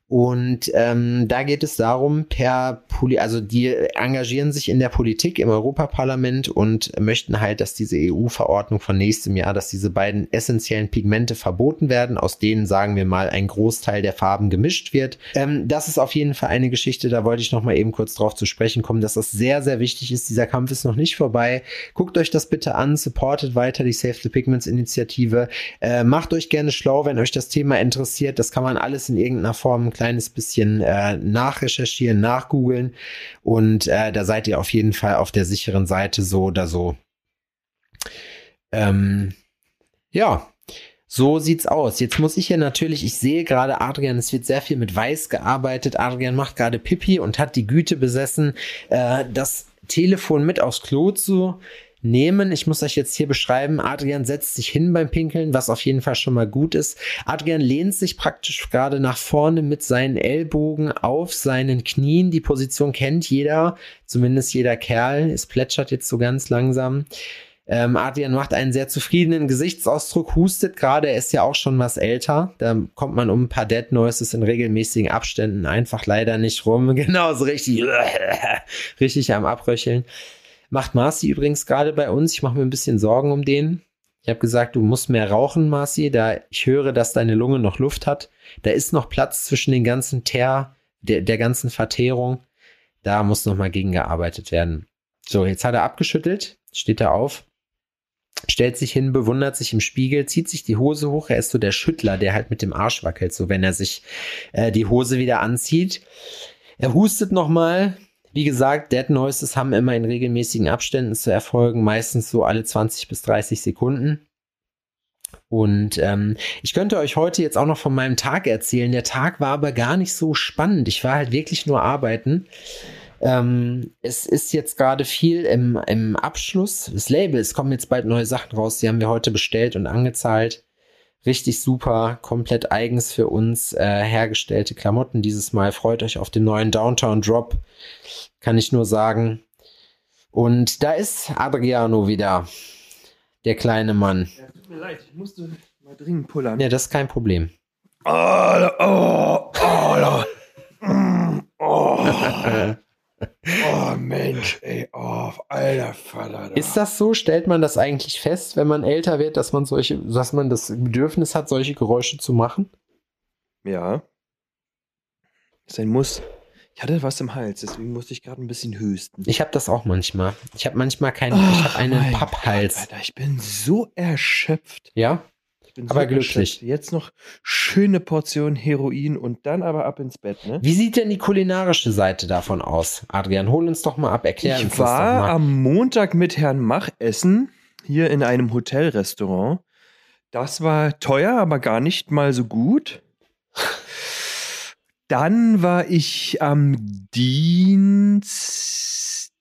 Speaker 3: Und ähm, da geht es darum, per Poli also die engagieren sich in der Politik im Europaparlament und möchten halt, dass diese EU-Verordnung von nächstem Jahr, dass diese beiden essentiellen Pigmente verboten werden, aus denen sagen wir mal ein Großteil der Farben gemischt wird. Ähm, das ist auf jeden Fall eine Geschichte, da wollte ich noch mal eben kurz drauf zu sprechen kommen, dass das sehr, sehr wichtig ist. Dieser Kampf ist noch nicht vorbei. Guckt euch das bitte an, supportet weiter die Save the Pigments Initiative. Äh, macht euch gerne schlau, wenn euch das Thema interessiert. Das kann man alles in irgendeiner Form kleines bisschen äh, nachrecherchieren, nachgoogeln und äh, da seid ihr auf jeden Fall auf der sicheren Seite so oder so. Ähm, ja, so sieht's aus. Jetzt muss ich hier natürlich, ich sehe gerade Adrian, es wird sehr viel mit Weiß gearbeitet. Adrian macht gerade Pipi und hat die Güte besessen, äh, das Telefon mit aufs Klo zu nehmen. Ich muss euch jetzt hier beschreiben, Adrian setzt sich hin beim Pinkeln, was auf jeden Fall schon mal gut ist. Adrian lehnt sich praktisch gerade nach vorne mit seinen Ellbogen auf seinen Knien. Die Position kennt jeder, zumindest jeder Kerl. Es plätschert jetzt so ganz langsam. Ähm, Adrian macht einen sehr zufriedenen Gesichtsausdruck, hustet gerade, er ist ja auch schon was älter. Da kommt man um ein paar Dead Noises in regelmäßigen Abständen einfach leider nicht rum. Genauso richtig, richtig am Abröcheln. Macht Marci übrigens gerade bei uns. Ich mache mir ein bisschen Sorgen um den. Ich habe gesagt, du musst mehr rauchen, Marci, da ich höre, dass deine Lunge noch Luft hat. Da ist noch Platz zwischen den ganzen Teer, der, der ganzen Verteerung. Da muss noch mal gegengearbeitet werden. So, jetzt hat er abgeschüttelt, steht er auf, stellt sich hin, bewundert sich im Spiegel, zieht sich die Hose hoch. Er ist so der Schüttler, der halt mit dem Arsch wackelt, so wenn er sich äh, die Hose wieder anzieht. Er hustet noch mal, wie gesagt, Dead Noises haben immer in regelmäßigen Abständen zu erfolgen, meistens so alle 20 bis 30 Sekunden. Und ähm, ich könnte euch heute jetzt auch noch von meinem Tag erzählen. Der Tag war aber gar nicht so spannend. Ich war halt wirklich nur arbeiten. Ähm, es ist jetzt gerade viel im, im Abschluss. Das Label, es kommen jetzt bald neue Sachen raus. Die haben wir heute bestellt und angezahlt. Richtig super, komplett eigens für uns äh, hergestellte Klamotten dieses Mal. Freut euch auf den neuen Downtown Drop, kann ich nur sagen. Und da ist Adriano wieder, der kleine Mann. Ja, tut mir leid, ich musste mal dringend pullern. Ja, das ist kein Problem. Oh, oh, oh, oh. oh.
Speaker 1: Oh Mensch, ey, oh, alter Vater.
Speaker 3: Ist das so? Stellt man das eigentlich fest, wenn man älter wird, dass man solche, dass man das Bedürfnis hat, solche Geräusche zu machen?
Speaker 2: Ja. Ist ein Muss. Ich hatte was im Hals, deswegen musste ich gerade ein bisschen hüsten.
Speaker 3: Ich habe das auch manchmal. Ich habe manchmal keinen, oh, ich habe einen Papphals.
Speaker 2: Alter, ich bin so erschöpft.
Speaker 3: Ja? Aber so glücklich.
Speaker 2: Jetzt noch schöne Portion Heroin und dann aber ab ins Bett. Ne?
Speaker 3: Wie sieht denn die kulinarische Seite davon aus? Adrian, hol uns doch mal ab, erklär
Speaker 2: ich
Speaker 3: uns
Speaker 2: das doch mal. Ich war am Montag mit Herrn Mach essen, hier in einem Hotelrestaurant. Das war teuer, aber gar nicht mal so gut. Dann war ich am Dienstag.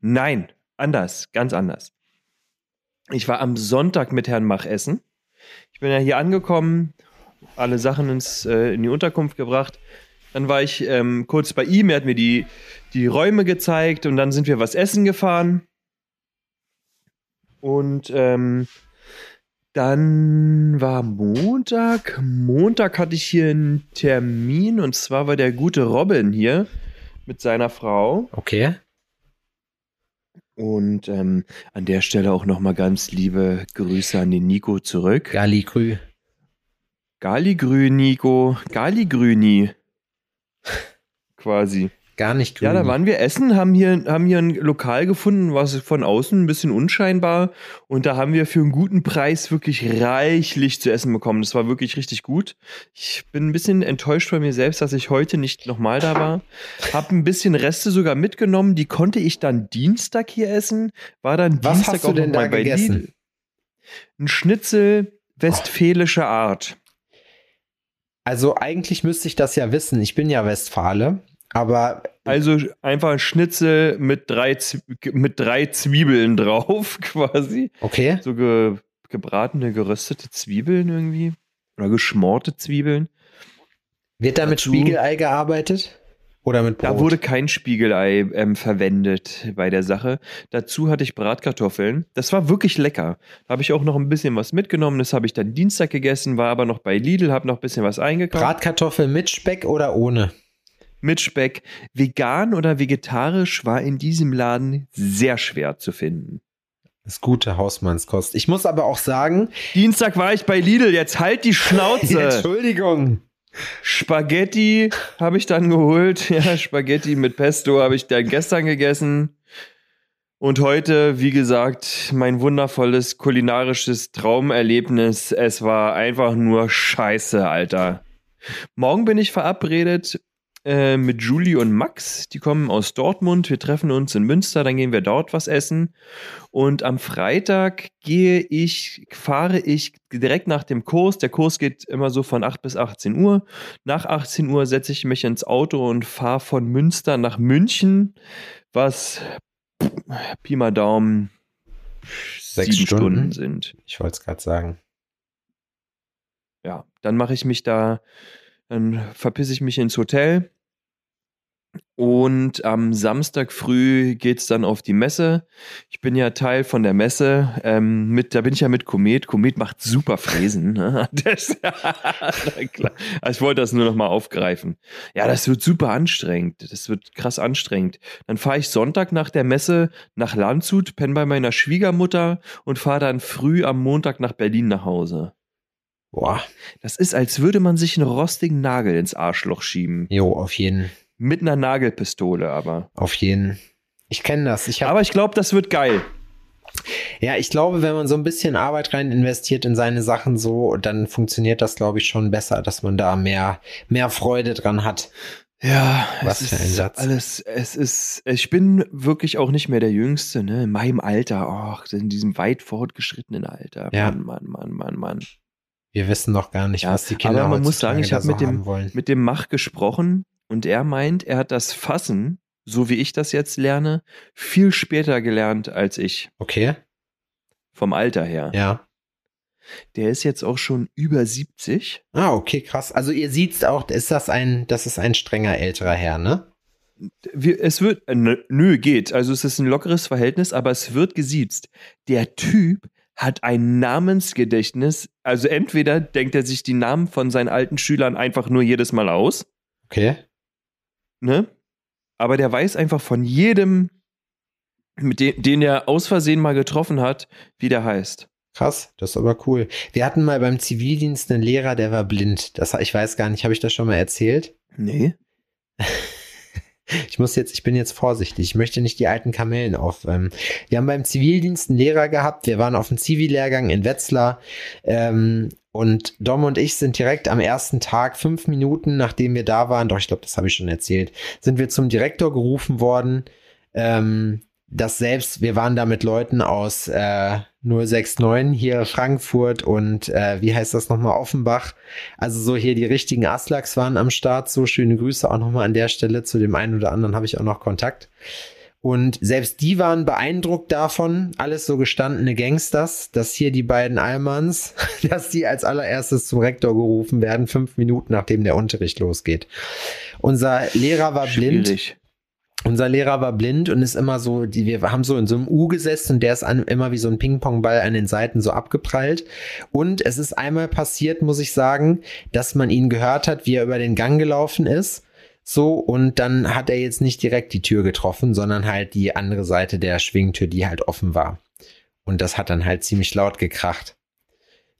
Speaker 2: Nein, anders, ganz anders. Ich war am Sonntag mit Herrn Mach essen. Ich bin ja hier angekommen, alle Sachen ins, äh, in die Unterkunft gebracht. Dann war ich ähm, kurz bei ihm, er hat mir die, die Räume gezeigt und dann sind wir was essen gefahren. Und ähm, dann war Montag. Montag hatte ich hier einen Termin und zwar war der gute Robin hier mit seiner Frau.
Speaker 3: Okay.
Speaker 2: Und ähm, an der Stelle auch nochmal ganz liebe Grüße an den Nico zurück.
Speaker 3: Galligrü.
Speaker 2: Galigrü, Nico. Galigrüni. Quasi.
Speaker 3: Gar nicht grün.
Speaker 2: Ja, da waren wir essen, haben hier, haben hier ein Lokal gefunden, was von außen ein bisschen unscheinbar. Und da haben wir für einen guten Preis wirklich reichlich zu essen bekommen. Das war wirklich richtig gut. Ich bin ein bisschen enttäuscht von mir selbst, dass ich heute nicht nochmal da war. Hab ein bisschen Reste sogar mitgenommen. Die konnte ich dann Dienstag hier essen. War dann
Speaker 3: Was
Speaker 2: Dienstag
Speaker 3: hast du denn
Speaker 2: noch mal
Speaker 3: da gegessen?
Speaker 2: Lidl. Ein Schnitzel westfälischer Art.
Speaker 3: Also eigentlich müsste ich das ja wissen. Ich bin ja Westfale. Aber
Speaker 2: Also einfach ein Schnitzel mit drei, mit drei Zwiebeln drauf, quasi.
Speaker 3: okay.
Speaker 2: So ge, gebratene, geröstete Zwiebeln irgendwie. Oder geschmorte Zwiebeln.
Speaker 3: Wird da mit
Speaker 2: Dazu-
Speaker 3: Spiegelei gearbeitet? Oder mit Brot?
Speaker 2: Da wurde kein Spiegelei ähm, verwendet bei der Sache. Dazu hatte ich Bratkartoffeln. Das war wirklich lecker. Da habe ich auch noch ein bisschen was mitgenommen. Das habe ich dann Dienstag gegessen, war aber noch bei Lidl, habe noch ein bisschen was eingekauft.
Speaker 3: Bratkartoffeln mit Speck oder ohne?
Speaker 2: Mit Speck. Vegan oder vegetarisch war in diesem Laden sehr schwer zu finden.
Speaker 3: Das gute Hausmannskost. Ich muss aber auch sagen,
Speaker 2: Dienstag war ich bei Lidl, jetzt halt die Schnauze.
Speaker 3: Entschuldigung.
Speaker 2: Spaghetti habe ich dann geholt. Ja, Spaghetti mit Pesto habe ich dann gestern gegessen. Und heute, wie gesagt, mein wundervolles kulinarisches Traumerlebnis. Es war einfach nur scheiße, Alter. Morgen bin ich verabredet äh, mit Julie und Max. Die kommen aus Dortmund. Wir treffen uns in Münster, dann gehen wir dort was essen. Und am Freitag gehe ich, fahre ich direkt nach dem Kurs. Der Kurs geht immer so von 8 bis 18 Uhr. Nach 18 Uhr setze ich mich ins Auto und fahre von Münster nach München, was Pi mal Daumen
Speaker 3: Sechs Stunden.
Speaker 2: Stunden sind.
Speaker 3: Ich wollte es gerade sagen.
Speaker 2: ja, dann mache ich mich da, dann verpisse ich mich ins Hotel. Und am Samstag früh geht's dann auf die Messe. Ich bin ja Teil von der Messe. Ähm, mit, da bin ich ja mit Komet. Komet macht super Fräsen. Ne? Das, ich wollte das nur noch mal aufgreifen. Ja, das wird super anstrengend. Das wird krass anstrengend. Dann fahre ich Sonntag nach der Messe nach Landshut, penne bei meiner Schwiegermutter und fahre dann früh am Montag nach Berlin nach Hause.
Speaker 3: Boah.
Speaker 2: Das ist, als würde man sich einen rostigen Nagel ins Arschloch schieben.
Speaker 3: Jo, auf jeden.
Speaker 2: Mit einer Nagelpistole aber.
Speaker 3: Auf jeden. Ich kenne das. Ich
Speaker 2: Aber ich glaube, das wird geil.
Speaker 3: ja, ich glaube, wenn man so ein bisschen Arbeit rein investiert in seine Sachen so, dann funktioniert das, glaube ich, schon besser, dass man da mehr, mehr Freude dran hat.
Speaker 2: Ja,
Speaker 3: Was für ein Satz.
Speaker 2: alles, es ist, ich bin wirklich auch nicht mehr der Jüngste, ne? In meinem Alter, ach, in diesem weit fortgeschrittenen Alter.
Speaker 3: Ja.
Speaker 2: Mann, Mann, Mann, Mann, Mann.
Speaker 3: Wir wissen noch gar nicht,
Speaker 2: Ja,
Speaker 3: was die Kinder
Speaker 2: aber man muss sagen, ich habe
Speaker 3: so
Speaker 2: mit dem-. Mit dem Mach gesprochen und er meint, er hat das Fassen, so wie ich das jetzt lerne, viel später gelernt als ich.
Speaker 3: Okay,
Speaker 2: Vom Alter her.
Speaker 3: ja.
Speaker 2: Der ist jetzt auch schon über 70.
Speaker 3: Ah, okay, krass. Also ihr seht's auch, ist das ein, das ist ein strenger älterer Herr, ne?
Speaker 2: Es wird, äh, nö, geht. Also es ist ein lockeres Verhältnis, aber es wird gesiezt. Der Typ hat ein Namensgedächtnis. Also entweder denkt er sich die Namen von seinen alten Schülern einfach nur jedes Mal aus,
Speaker 3: Okay.
Speaker 2: ne? Aber der weiß einfach von jedem, mit dem, den er aus Versehen mal getroffen hat, wie der heißt.
Speaker 3: Krass, das ist aber cool. Wir hatten mal beim Zivildienst einen Lehrer, der war blind. Das, ich weiß gar nicht, habe ich das schon mal erzählt?
Speaker 2: Nee.
Speaker 3: Ich muss jetzt, ich bin jetzt vorsichtig. Ich möchte nicht die alten Kamellen aufwärmen. Wir haben beim Zivildienst einen Lehrer gehabt. Wir waren auf dem Zivillehrgang in Wetzlar. Ähm, und Dom und ich sind direkt am ersten Tag, fünf Minuten nachdem wir da waren, doch ich glaube, das habe ich schon erzählt, sind wir zum Direktor gerufen worden. Ähm, das selbst, wir waren da mit Leuten aus äh, 069 hier Frankfurt und äh, wie heißt das nochmal Offenbach. Also so hier die richtigen Aslaks waren am Start. So schöne Grüße auch nochmal an der Stelle. Zu dem einen oder anderen habe ich auch noch Kontakt. Und selbst die waren beeindruckt davon, alles so gestandene Gangsters, dass hier die beiden Allmanns, dass die als allererstes zum Rektor gerufen werden, fünf Minuten nachdem der Unterricht losgeht. Unser Lehrer war blind. Unser Lehrer war blind und ist immer so, die, wir haben so in so einem U gesessen und der ist an, immer wie so ein Ping-Pong-Ball an den Seiten so abgeprallt. Und es ist einmal passiert, muss ich sagen, dass man ihn gehört hat, wie er über den Gang gelaufen ist. So, und dann hat er jetzt nicht direkt die Tür getroffen, sondern halt die andere Seite der Schwingtür, die halt offen war. Und das hat dann halt ziemlich laut gekracht.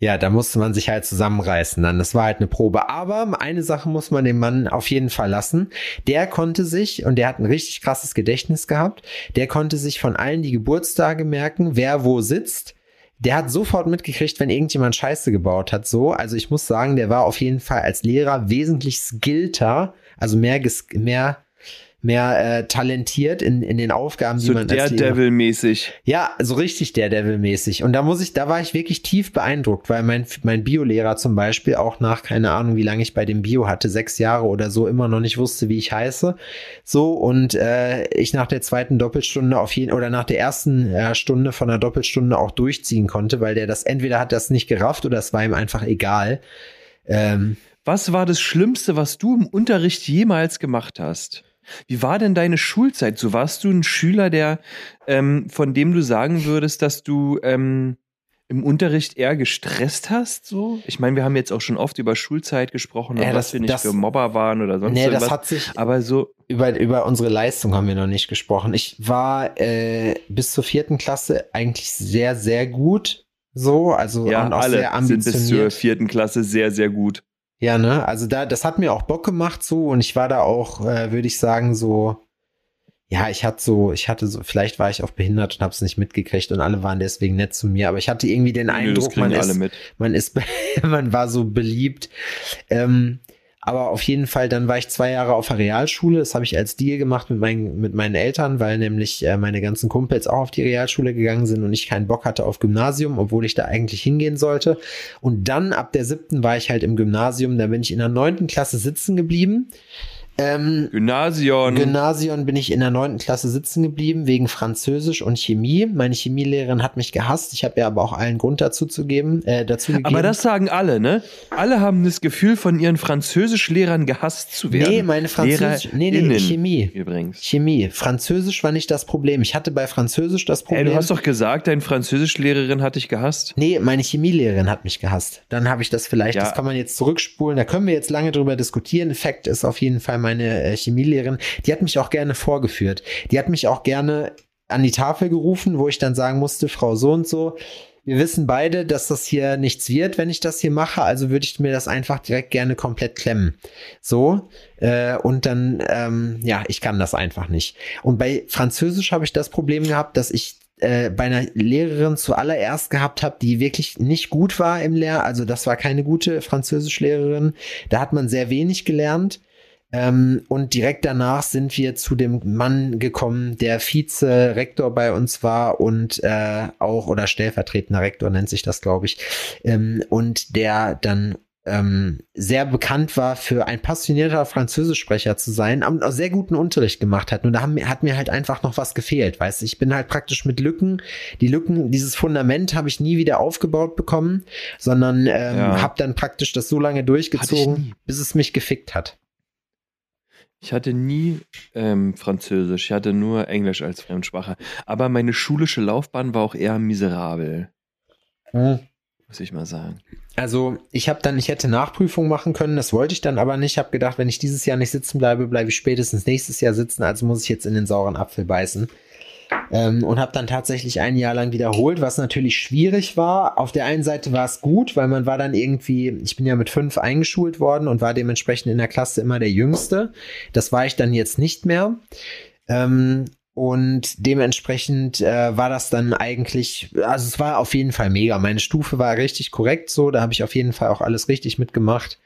Speaker 3: Ja, da musste man sich halt zusammenreißen dann. Das war halt eine Probe. Aber eine Sache muss man dem Mann auf jeden Fall lassen. Der konnte sich, und der hat ein richtig krasses Gedächtnis gehabt, der konnte sich von allen die Geburtstage merken, wer wo sitzt. Der hat sofort mitgekriegt, wenn irgendjemand Scheiße gebaut hat. So, also ich muss sagen, der war auf jeden Fall als Lehrer wesentlich skillter, also mehr, mehr, mehr äh, talentiert in, in den Aufgaben, die
Speaker 2: So
Speaker 3: man als Lehrer
Speaker 2: Daredevil-mäßig.
Speaker 3: ja, so richtig Daredevil-mäßig. Und da muss ich, da war ich wirklich tief beeindruckt, weil mein, mein Biolehrer zum Beispiel auch nach, keine Ahnung, wie lange ich bei dem Bio hatte, sechs Jahre oder so, immer noch nicht wusste, wie ich heiße. So, und äh, ich nach der zweiten Doppelstunde auf jeden, oder nach der ersten äh, Stunde von der Doppelstunde auch durchziehen konnte, weil der das, entweder hat das nicht gerafft oder es war ihm einfach egal. Ähm,
Speaker 2: Was war das Schlimmste, was du im Unterricht jemals gemacht hast? Wie war denn deine Schulzeit? So warst du ein Schüler, der, ähm, von dem du sagen würdest, dass du ähm, im Unterricht eher gestresst hast? So? Ich meine, wir haben jetzt auch schon oft über Schulzeit gesprochen und
Speaker 3: Ja,
Speaker 2: was
Speaker 3: das-
Speaker 2: wir nicht
Speaker 3: das-
Speaker 2: für Mobber waren oder sonst
Speaker 3: nee, das
Speaker 2: irgendwas.
Speaker 3: hat sich,
Speaker 2: Aber so,
Speaker 3: über, über unsere Leistung haben wir noch nicht gesprochen. Ich war äh, bis zur vierten Klasse eigentlich sehr, sehr gut. So, also
Speaker 2: ja,
Speaker 3: und auch
Speaker 2: alle
Speaker 3: sehr
Speaker 2: sind bis zur
Speaker 3: ambitioniert.
Speaker 2: vierten Klasse sehr, sehr gut.
Speaker 3: Ja, ne? Also da, das hat mir auch Bock gemacht so und ich war da auch, äh, würde ich sagen, so, ja, ich hatte so, ich hatte so, vielleicht war ich auch behindert und habe es nicht mitgekriegt und alle waren deswegen nett zu mir, aber ich hatte irgendwie den Eindruck, man ist, man ist, man war so beliebt. Ähm, aber auf jeden Fall, dann war ich zwei Jahre auf der Realschule. Das habe ich als Deal gemacht mit meinen, mit meinen Eltern, weil nämlich äh, meine ganzen Kumpels auch auf die Realschule gegangen sind und ich keinen Bock hatte auf Gymnasium, obwohl ich da eigentlich hingehen sollte. Und dann ab der siebten war ich halt im Gymnasium. Da bin ich in der neunten Klasse sitzen geblieben. Ähm,
Speaker 2: Gymnasium.
Speaker 3: Gymnasium bin ich in der neunten Klasse sitzen geblieben wegen Französisch und Chemie. Meine Chemielehrerin hat mich gehasst. Ich habe ihr aber auch allen Grund dazu zu geben, äh, dazu gegeben.
Speaker 2: Aber das sagen alle, ne? Alle haben das Gefühl, von ihren Französischlehrern gehasst zu werden.
Speaker 3: Nee, meine Französisch, nee, nee, Chemie.
Speaker 2: Übrigens.
Speaker 3: Chemie. Französisch war nicht das Problem. Ich hatte bei Französisch das
Speaker 2: Ey,
Speaker 3: Problem.
Speaker 2: du hast doch gesagt, deine Französischlehrerin hat dich gehasst.
Speaker 3: nee, meine Chemielehrerin hat mich gehasst. Dann habe ich das vielleicht,
Speaker 2: Ja.
Speaker 3: das kann man jetzt zurückspulen. Da können wir jetzt lange drüber diskutieren. Fakt ist auf jeden Fall meine äh, Chemielehrerin. Die hat mich auch gerne vorgeführt. Die hat mich auch gerne an die Tafel gerufen, wo ich dann sagen musste, Frau so und so, wir wissen beide, dass das hier nichts wird, wenn ich das hier mache, also würde ich mir das einfach direkt gerne komplett klemmen. So, äh, und dann, ähm, ja, ich kann das einfach nicht. Und bei Französisch habe ich das Problem gehabt, dass ich äh, bei einer Lehrerin zuallererst gehabt habe, die wirklich nicht gut war im Lehr, also das war keine gute Französischlehrerin. Da hat man sehr wenig gelernt. Ähm, und direkt danach sind wir zu dem Mann gekommen, der Vize-Rektor bei uns war und äh, auch, oder stellvertretender Rektor nennt sich das, glaube ich, ähm, und der dann ähm, sehr bekannt war für ein passionierter Französischsprecher zu sein, und auch sehr guten Unterricht gemacht hat. Nur da haben, hat mir halt einfach noch was gefehlt, weißt du. Ich bin halt praktisch mit Lücken, die Lücken, dieses Fundament habe ich nie wieder aufgebaut bekommen, sondern ähm,
Speaker 2: Ja.
Speaker 3: habe dann praktisch das so lange durchgezogen, bis es mich gefickt hat.
Speaker 2: Ich hatte nie ähm, Französisch, ich hatte nur Englisch als Fremdsprache. Aber meine schulische Laufbahn war auch eher miserabel, muss ich mal sagen.
Speaker 3: Also ich habe dann, ich hätte Nachprüfung machen können, das wollte ich dann aber nicht. Ich habe gedacht, wenn ich dieses Jahr nicht sitzen bleibe, bleibe ich spätestens nächstes Jahr sitzen. Also muss ich jetzt in den sauren Apfel beißen. Ähm, und habe dann tatsächlich ein Jahr lang wiederholt, was natürlich schwierig war. Auf der einen Seite war es gut, weil man war dann irgendwie, ich bin ja mit fünf eingeschult worden und war dementsprechend in der Klasse immer der Jüngste. Das war ich dann jetzt nicht mehr. Ähm, und dementsprechend äh, war das dann eigentlich, also es war auf jeden Fall mega. Meine Stufe war richtig korrekt so, da habe ich auf jeden Fall auch alles richtig mitgemacht.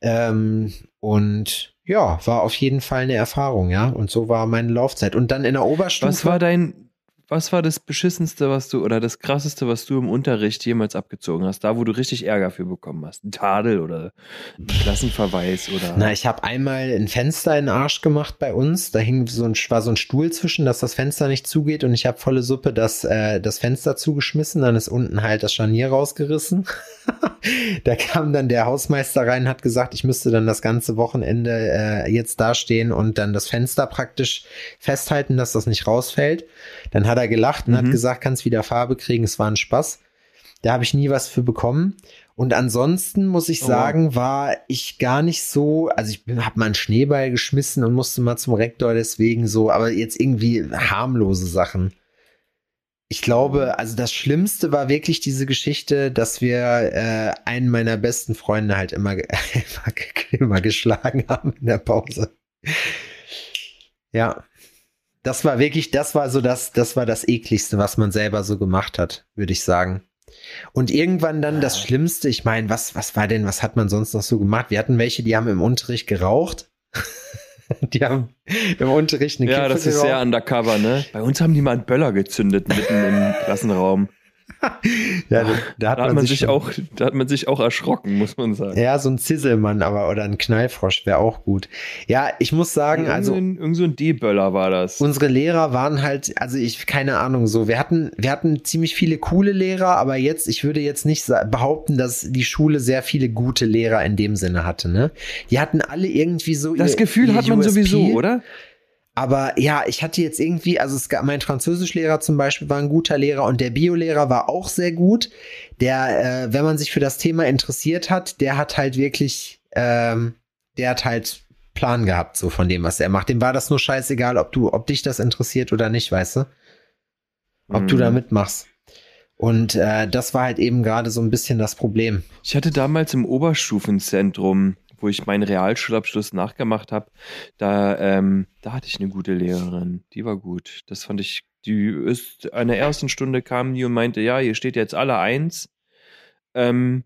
Speaker 3: Ähm, und ja, war auf jeden Fall eine Erfahrung, ja. Und so war meine Laufzeit. Und dann in der Oberstufe.
Speaker 2: Was war dein, was war das beschissenste, was du oder das krasseste, was du im Unterricht jemals abgezogen hast? Da, wo du richtig Ärger für bekommen hast? Ein Tadel oder ein Klassenverweis oder?
Speaker 3: Na, ich habe einmal ein Fenster in den Arsch gemacht bei uns. Da hing so ein, war so ein Stuhl zwischen, dass das Fenster nicht zugeht und ich habe volle Suppe das, äh, das Fenster zugeschmissen. Dann ist unten halt das Scharnier rausgerissen. da kam dann der Hausmeister rein, hat gesagt, ich müsste dann das ganze Wochenende äh, jetzt dastehen und dann das Fenster praktisch festhalten, dass das nicht rausfällt. Dann hat er gelacht und mhm. hat gesagt, kannst wieder Farbe kriegen, es war ein Spaß. Da habe ich nie was für bekommen. Und ansonsten muss ich oh. sagen, war ich gar nicht so, also ich habe mal einen Schneeball geschmissen und musste mal zum Rektor deswegen so, aber jetzt irgendwie harmlose Sachen. Ich glaube, also das Schlimmste war wirklich diese Geschichte, dass wir äh, einen meiner besten Freunde halt immer, immer, immer geschlagen haben in der Pause. Ja, das war wirklich, das war so das, das war das ekligste, was man selber so gemacht hat, würde ich sagen. Und irgendwann dann das Schlimmste, ich meine, was, was war denn, was hat man sonst noch so gemacht? Wir hatten welche, die haben im Unterricht geraucht. die haben im Unterricht eine
Speaker 2: Ja, Kippe das ist geraucht. sehr undercover, ne? Bei uns haben die mal einen Böller gezündet mitten im Klassenraum.
Speaker 3: ja, da, da, hat, da man, man sich,
Speaker 2: auch, da hat man sich auch erschrocken, muss man sagen.
Speaker 3: Ja, so ein Zisselmann aber oder ein Knallfrosch wäre auch gut. Ja, ich muss sagen,
Speaker 2: irgend
Speaker 3: also
Speaker 2: irgend so ein D-Böller war das.
Speaker 3: Unsere Lehrer waren halt, also ich keine Ahnung, so wir hatten wir hatten ziemlich viele coole Lehrer, aber jetzt ich würde jetzt nicht behaupten, dass die Schule sehr viele gute Lehrer in dem Sinne hatte, ne? Die hatten alle irgendwie so
Speaker 2: Das
Speaker 3: ihr,
Speaker 2: Gefühl
Speaker 3: ihr
Speaker 2: hat man USP. sowieso, oder?
Speaker 3: Aber ja, ich hatte jetzt irgendwie, also es gab, mein Französischlehrer zum Beispiel war ein guter Lehrer und der Biolehrer war auch sehr gut. Der, äh, wenn man sich für das Thema interessiert hat, der hat halt wirklich, ähm, der hat halt Plan gehabt, so von dem, was er macht. Dem war das nur scheißegal, ob du, ob dich das interessiert oder nicht, weißt du? Ob mhm. du da mitmachst. Und äh, das war halt eben gerade so ein bisschen das Problem.
Speaker 2: Ich hatte damals im Oberstufenzentrum wo ich meinen Realschulabschluss nachgemacht habe, da, ähm, da hatte ich eine gute Lehrerin. Die war gut. Das fand ich, die ist, in der ersten Stunde kam die und meinte, ja, ihr steht jetzt alle eins. Ähm,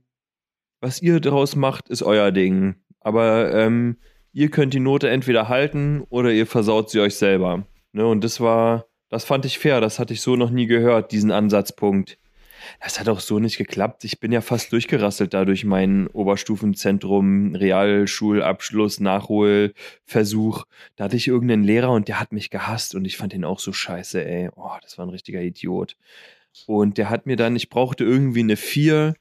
Speaker 2: was ihr daraus macht, ist euer Ding. Aber ähm, ihr könnt die Note entweder halten oder ihr versaut sie euch selber. Ne? Und das war, das fand ich fair. Das hatte ich so noch nie gehört, diesen Ansatzpunkt. Das hat auch so nicht geklappt. Ich bin ja fast durchgerasselt da durch meinen Oberstufenzentrum, Realschulabschluss, Nachholversuch. Da hatte ich irgendeinen Lehrer und der hat mich gehasst und ich fand ihn auch so scheiße, ey. Oh, das war ein richtiger Idiot. Und der hat mir dann, ich brauchte irgendwie eine 4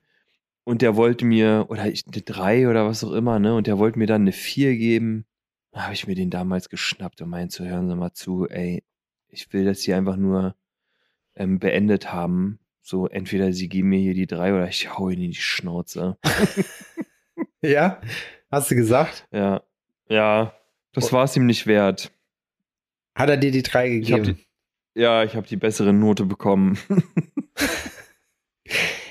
Speaker 2: und der wollte mir, oder ich, eine 3 oder was auch immer, ne? Und der wollte mir dann eine 4 geben. Da habe ich mir den damals geschnappt und meinte zu hören Sie mal zu, ey, ich will das hier einfach nur ähm, beendet haben. So, entweder sie geben mir hier die drei oder ich hau ihnen in die Schnauze.
Speaker 3: ja? Hast du gesagt?
Speaker 2: Ja. Ja. Das oh. war es ihm nicht wert.
Speaker 3: Hat er dir die drei gegeben?
Speaker 2: Ich die, ja, ich habe die bessere Note bekommen.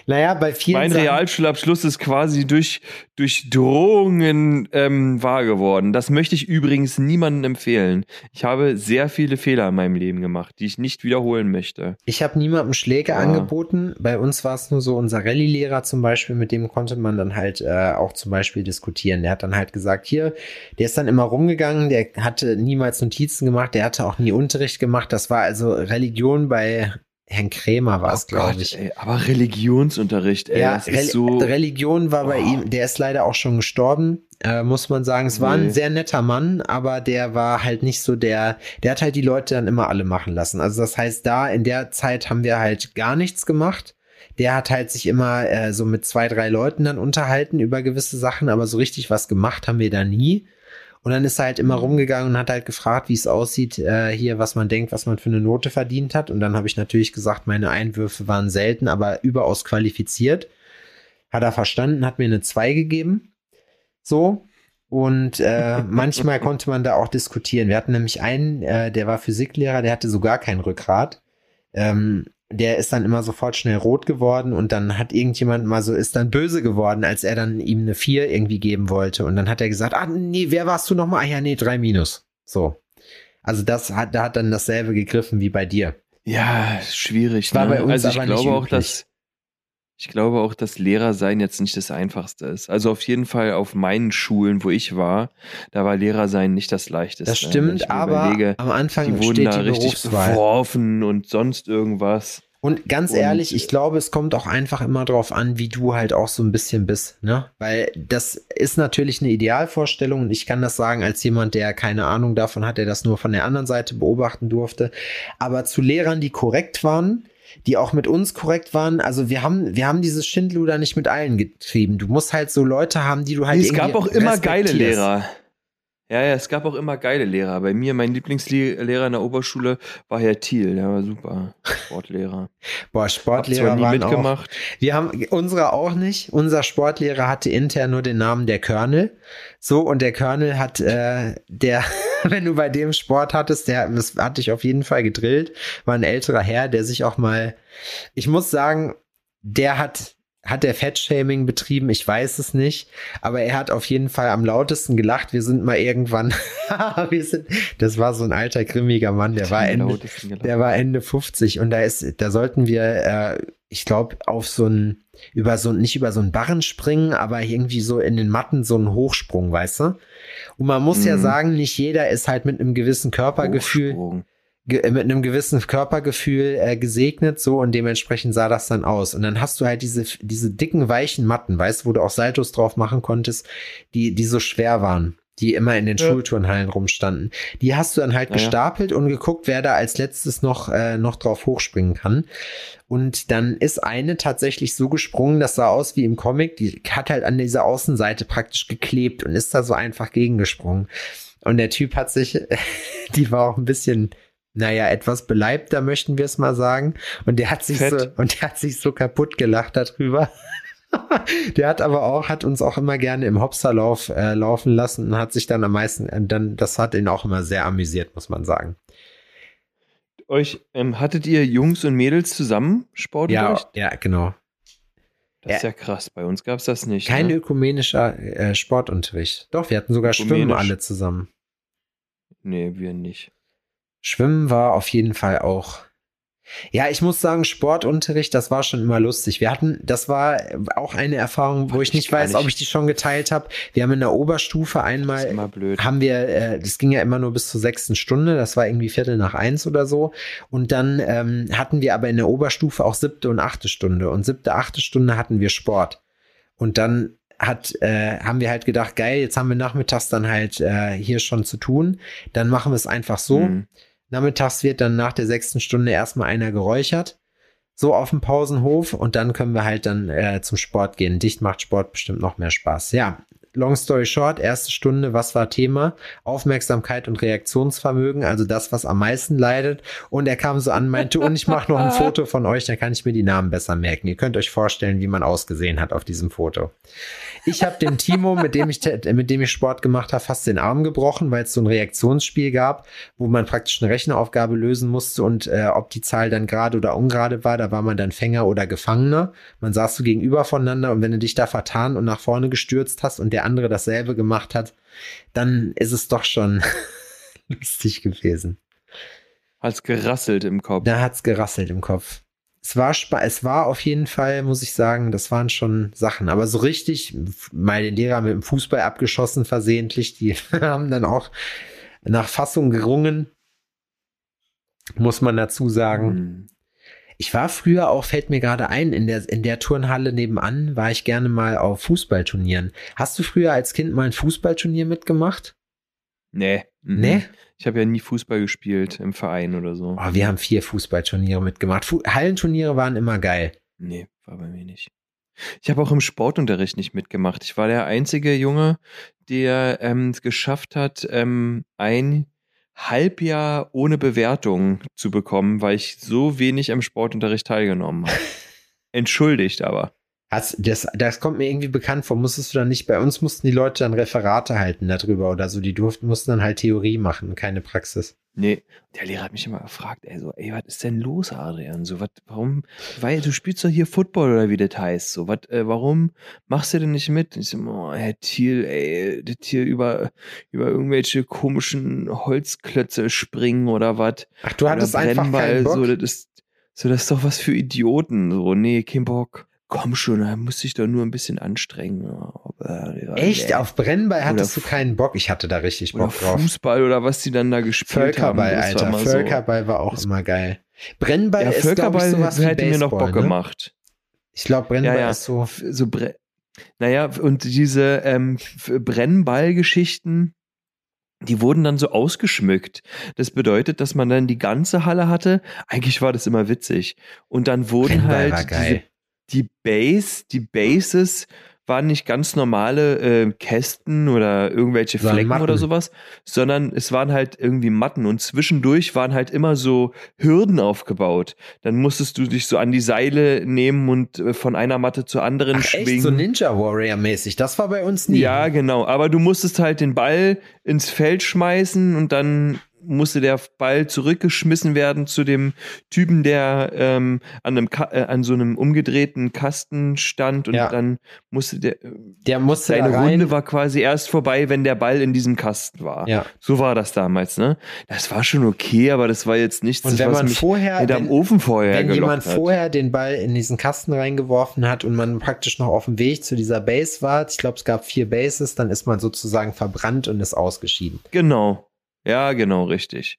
Speaker 3: Naja, bei vielen.
Speaker 2: Mein Sachen Realschulabschluss ist quasi durch, durch Drohungen ähm, wahr geworden. Das möchte ich übrigens niemandem empfehlen. Ich habe sehr viele Fehler in meinem Leben gemacht, die ich nicht wiederholen möchte.
Speaker 3: Ich habe niemandem Schläge ja. angeboten. Bei uns war es nur so, unser Rallye-Lehrer zum Beispiel, mit dem konnte man dann halt äh, auch zum Beispiel diskutieren. Der hat dann halt gesagt, hier, der ist dann immer rumgegangen, der hatte niemals Notizen gemacht, der hatte auch nie Unterricht gemacht. Das war also Religion bei Herrn Krämer war es, oh glaube ich.
Speaker 2: Ey, aber Religionsunterricht, ey,
Speaker 3: ja, Re so Religion war oh. bei ihm, der ist leider auch schon gestorben, äh, muss man sagen. Es nee. war ein sehr netter Mann, aber der war halt nicht so der, der hat halt die Leute dann immer alle machen lassen. Also das heißt, da in der Zeit haben wir halt gar nichts gemacht. Der hat halt sich immer äh, so mit zwei, drei Leuten dann unterhalten über gewisse Sachen, aber so richtig was gemacht haben wir da nie. Und dann ist er halt immer mhm. rumgegangen und hat halt gefragt, wie es aussieht, äh, hier, was man denkt, was man für eine Note verdient hat. Und dann habe ich natürlich gesagt, meine Einwürfe waren selten, aber überaus qualifiziert. Hat er verstanden, hat mir eine 2 gegeben. So. Und äh, manchmal konnte man da auch diskutieren. Wir hatten nämlich einen, äh, der war Physiklehrer, der hatte sogar kein Rückgrat. Ähm, der ist dann immer sofort schnell rot geworden und dann hat irgendjemand mal so, ist dann böse geworden, als er dann ihm eine 4 irgendwie geben wollte. Und dann hat er gesagt, ah, nee, wer warst du nochmal? Ah ja, nee, 3 minus. So. Also das hat, da hat dann dasselbe gegriffen wie bei dir.
Speaker 2: Ja, schwierig. War ne? bei uns also ich glaube auch, dass Ich glaube auch, dass Lehrer sein jetzt nicht das Einfachste ist. Also auf jeden Fall auf meinen Schulen, wo ich war, da war Lehrer sein nicht das Leichteste.
Speaker 3: Das stimmt, aber
Speaker 2: überlege,
Speaker 3: am Anfang
Speaker 2: die wurden
Speaker 3: steht
Speaker 2: da
Speaker 3: die
Speaker 2: richtig beworfen und sonst irgendwas.
Speaker 3: Und ganz
Speaker 2: Und-
Speaker 3: ehrlich, ich glaube, es kommt auch einfach immer drauf an, wie du halt auch so ein bisschen bist, ne? Weil das ist natürlich eine Idealvorstellung und ich kann das sagen als jemand, der keine Ahnung davon hat, der das nur von der anderen Seite beobachten durfte. Aber zu Lehrern, die korrekt waren, die auch mit uns korrekt waren, also wir haben, wir haben dieses Schindluder nicht mit allen getrieben. Du musst halt so Leute haben, die du halt
Speaker 2: es gab auch immer geile. Lehrer. Ja, ja, es gab auch immer geile Lehrer. Bei mir, mein Lieblingslehrer in der Oberschule war Herr Thiel, der war super. Sportlehrer.
Speaker 3: Boah,
Speaker 2: Hab
Speaker 3: Sportlehrer
Speaker 2: zwar nie
Speaker 3: waren auch,
Speaker 2: mitgemacht.
Speaker 3: Wir haben unsere auch nicht. Unser Sportlehrer hatte intern nur den Namen der Colonel. So, und der Colonel hat, äh, der, wenn du bei dem Sport hattest, der das hat dich auf jeden Fall gedrillt, war ein älterer Herr, der sich auch mal, ich muss sagen, der hat, hat der Fettshaming betrieben, ich weiß es nicht, aber er hat auf jeden Fall am lautesten gelacht. Wir sind mal irgendwann, wir sind, das war so ein alter, grimmiger Mann, der war Ende, der war Ende 50 und da ist, da sollten wir, äh, ich glaube, auf so ein, über so, nicht über so einen Barren springen, aber irgendwie so in den Matten so einen Hochsprung, weißt du? Und man muss ja
Speaker 2: Mhm.
Speaker 3: sagen, nicht jeder ist halt mit einem gewissen Körpergefühl,
Speaker 2: Hochsprung.
Speaker 3: Äh, mit einem gewissen Körpergefühl äh, gesegnet, so und dementsprechend sah das dann aus. Und dann hast du halt diese, diese dicken, weichen Matten, weißt du, wo du auch Saltos drauf machen konntest, die, die so schwer waren, die immer in den
Speaker 2: Ja.
Speaker 3: Schulturnhallen rumstanden. Die hast du dann halt
Speaker 2: ja.
Speaker 3: gestapelt und geguckt, wer da als letztes noch, äh, noch drauf hochspringen kann. Und dann ist eine tatsächlich so gesprungen, das sah aus wie im Comic, die hat halt an dieser Außenseite praktisch geklebt und ist da so einfach gegengesprungen. Und der Typ hat sich, die war auch ein bisschen, naja, etwas beleibter, möchten wir es mal sagen. Und der hat sich
Speaker 2: Fett.
Speaker 3: so, und der hat sich so kaputt gelacht darüber. der hat aber auch, hat uns auch immer gerne im Hopsterlauf äh, laufen lassen und hat sich dann am meisten, äh, dann, das hat ihn auch immer sehr amüsiert, muss man sagen.
Speaker 2: Euch, ähm, hattet ihr Jungs und Mädels zusammen Sportunterricht?
Speaker 3: Ja, ja, genau.
Speaker 2: Das ist ja krass. Bei uns gab es das nicht.
Speaker 3: Kein
Speaker 2: ne?
Speaker 3: ökumenischer äh, Sportunterricht. Doch, wir hatten sogar Schwimmen alle zusammen.
Speaker 2: Nee, wir nicht.
Speaker 3: Schwimmen war auf jeden Fall auch. Ja, ich muss sagen, Sportunterricht, das war schon immer lustig. Wir hatten, das war auch eine Erfahrung, wo ich
Speaker 2: ich
Speaker 3: nicht weiß, ob ich die schon geteilt habe. Wir haben in der Oberstufe einmal
Speaker 2: immer blöd.
Speaker 3: haben wir, äh, das ging ja immer nur bis zur sechsten Stunde, das war irgendwie Viertel nach eins oder so. Und dann ähm, hatten wir aber in der Oberstufe auch siebte und achte Stunde. Und siebte, achte Stunde hatten wir Sport. Und dann hat, äh, haben wir halt gedacht, geil, jetzt haben wir nachmittags dann halt äh, hier schon zu tun. Dann machen wir es einfach so.
Speaker 2: Mhm.
Speaker 3: Nachmittags wird dann nach der sechsten Stunde erstmal einer geräuchert. So auf dem Pausenhof und dann können wir halt dann äh, zum Sport gehen. Dicht macht Sport bestimmt noch mehr Spaß. Ja, long story short, erste Stunde, was war Thema? Aufmerksamkeit und Reaktionsvermögen, also das, was am meisten leidet. Und er kam so an, meinte, und ich mache noch ein Foto von euch, dann kann ich mir die Namen besser merken. Ihr könnt euch vorstellen, wie man ausgesehen hat auf diesem Foto. Ich habe dem Timo, mit dem ich mit dem ich Sport gemacht habe, fast den Arm gebrochen, weil es so ein Reaktionsspiel gab, wo man praktisch eine Rechenaufgabe lösen musste und äh, ob die Zahl dann gerade oder ungerade war, da war man dann Fänger oder Gefangener. Man saß so gegenüber voneinander und wenn du dich da vertan und nach vorne gestürzt hast und der andere dasselbe gemacht hat, dann ist es doch schon lustig gewesen.
Speaker 2: Hat's gerasselt im Kopf.
Speaker 3: Da hat's gerasselt im Kopf. Es war, spa es war auf jeden Fall, muss ich sagen, das waren schon Sachen. Aber so richtig, meine Lehrer mit dem Fußball abgeschossen versehentlich, die haben dann auch nach Fassung gerungen, muss man dazu sagen. Ich war früher auch, fällt mir gerade ein, in der, in der Turnhalle nebenan war ich gerne mal auf Fußballturnieren. Hast du früher als Kind mal ein Fußballturnier mitgemacht?
Speaker 2: Nee. Mhm.
Speaker 3: Nee?
Speaker 2: Ich habe ja nie Fußball gespielt im Verein oder so.
Speaker 3: Oh, wir haben vier Fußballturniere mitgemacht. Fu Hallenturniere waren immer geil.
Speaker 2: Nee, war bei mir nicht. Ich habe auch im Sportunterricht nicht mitgemacht. Ich war der einzige Junge, der ähm, es geschafft hat, ähm, ein Halbjahr ohne Bewertung zu bekommen, weil ich so wenig am Sportunterricht teilgenommen habe. Entschuldigt aber.
Speaker 3: Hast, das, das kommt mir irgendwie bekannt vor. Musstest du dann nicht, bei uns mussten die Leute dann Referate halten darüber oder so. Die durften, mussten dann halt Theorie machen, keine Praxis.
Speaker 2: Nee, der Lehrer hat mich immer gefragt, ey, so, ey, was ist denn los, Adrian? So, was, warum, weil du spielst doch hier Football oder wie das heißt, so, was, äh, warum machst du denn nicht mit? Ich so, oh, Herr Thiel, ey, das hier über, über irgendwelche komischen Holzklötze springen oder was?
Speaker 3: Ach, du hattest einfach keinen Bock.
Speaker 2: so, das ist, so, das ist doch was für Idioten, so, nee, kein Bock. Komm schon, da musst dich doch nur ein bisschen anstrengen. Aber, ja,
Speaker 3: Echt?
Speaker 2: nee.
Speaker 3: Auf Brennball hattest
Speaker 2: Oder
Speaker 3: du keinen Bock? Ich hatte da richtig
Speaker 2: Oder
Speaker 3: Bock drauf.
Speaker 2: Fußball oder was die dann da gespielt
Speaker 3: Völkerball,
Speaker 2: haben. das war
Speaker 3: Alter.
Speaker 2: mal so-
Speaker 3: Völkerball war auch immer geil. Brennball
Speaker 2: Ja,
Speaker 3: ist, glaube ich,
Speaker 2: Völkerball
Speaker 3: sowas
Speaker 2: hätte mir noch Bock
Speaker 3: ne?
Speaker 2: gemacht.
Speaker 3: Ich glaube, Brennball
Speaker 2: Ja, ja.
Speaker 3: ist so.
Speaker 2: So Bre naja, und diese ähm, Brennballgeschichten, die wurden dann so ausgeschmückt. Das bedeutet, dass man dann die ganze Halle hatte. Eigentlich war das immer witzig. Und dann wurden
Speaker 3: Brennball
Speaker 2: halt
Speaker 3: war geil.
Speaker 2: Diese, die Base, die Bases waren nicht ganz normale äh, Kästen oder irgendwelche Flecken
Speaker 3: Matten.
Speaker 2: oder sowas, sondern es waren halt irgendwie Matten und zwischendurch waren halt immer so Hürden aufgebaut. Dann musstest du dich so an die Seile nehmen und äh, von einer Matte zur anderen
Speaker 3: Ach,
Speaker 2: schwingen.
Speaker 3: echt so Ninja Warrior mäßig. Das war bei uns nie.
Speaker 2: Ja, genau. Aber du musstest halt den Ball ins Feld schmeißen und dann musste der Ball zurückgeschmissen werden zu dem Typen, der ähm, an, einem Ka äh, an so einem umgedrehten Kasten stand und
Speaker 3: Ja.
Speaker 2: dann musste der
Speaker 3: Der musste
Speaker 2: seine. Runde war quasi erst vorbei, wenn der Ball in diesem Kasten war.
Speaker 3: Ja.
Speaker 2: So war das damals, ne? Das war schon okay, aber das war jetzt nichts,
Speaker 3: Und
Speaker 2: das,
Speaker 3: wenn
Speaker 2: was
Speaker 3: man vorher,
Speaker 2: hinterm
Speaker 3: wenn,
Speaker 2: Ofen vorher
Speaker 3: wenn jemand
Speaker 2: hat.
Speaker 3: vorher den Ball in diesen Kasten reingeworfen hat und man praktisch noch auf dem Weg zu dieser Base war, ich glaube, es gab vier Bases, dann ist man sozusagen verbrannt und ist ausgeschieden.
Speaker 2: Genau. Ja, genau, richtig.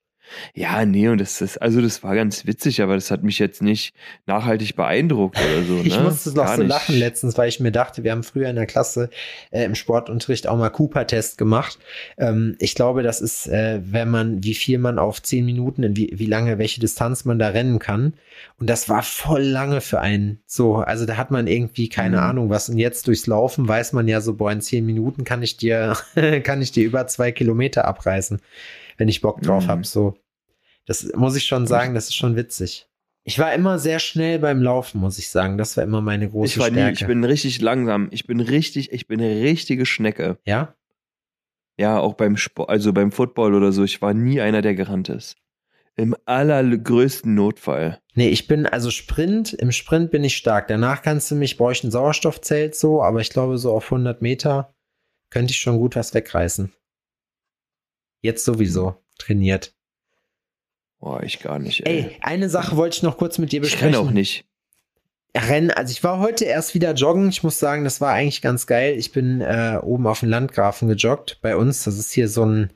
Speaker 2: Ja, nee, und das ist, also das war ganz witzig, aber das hat mich jetzt nicht nachhaltig beeindruckt oder so.
Speaker 3: Ich
Speaker 2: ne?
Speaker 3: musste noch
Speaker 2: Gar
Speaker 3: so
Speaker 2: nicht.
Speaker 3: lachen letztens, weil ich mir dachte, wir haben früher in der Klasse äh, im Sportunterricht auch mal Cooper-Test gemacht. Ähm, ich glaube, das ist, äh, wenn man, wie viel man auf zehn Minuten, in wie, wie lange, welche Distanz man da rennen kann. Und das war voll lange für einen. So, also da hat man irgendwie keine
Speaker 2: Mhm.
Speaker 3: Ahnung was. Und jetzt durchs Laufen weiß man ja so, boah, in zehn Minuten kann ich dir, kann ich dir über zwei Kilometer abreißen, wenn ich Bock drauf
Speaker 2: Mhm.
Speaker 3: hab. So, das muss ich schon sagen, das ist schon witzig. Ich war immer sehr schnell beim Laufen, muss ich sagen. Das war immer meine große
Speaker 2: Ich war nie,
Speaker 3: Stärke.
Speaker 2: ich bin richtig langsam. Ich bin richtig, ich bin eine richtige Schnecke.
Speaker 3: ja?
Speaker 2: Ja, auch beim Sport, also beim Football oder so. Ich war nie einer, der gerannt ist. Im allergrößten Notfall.
Speaker 3: Nee, ich bin, also Sprint, im Sprint bin ich stark. Danach kannst du mich, brauche ich ein Sauerstoffzelt so, aber ich glaube, so auf 100 Meter könnte ich schon gut was wegreißen. Jetzt sowieso trainiert.
Speaker 2: Boah, ich gar nicht, ey.
Speaker 3: Ey, eine Sache wollte ich noch kurz mit dir
Speaker 2: ich
Speaker 3: besprechen.
Speaker 2: renne auch nicht.
Speaker 3: Rennen, also ich war heute erst wieder joggen. Ich muss sagen, das war eigentlich ganz geil. Ich bin äh, oben auf dem Landgrafen gejoggt bei uns. Das ist hier so ein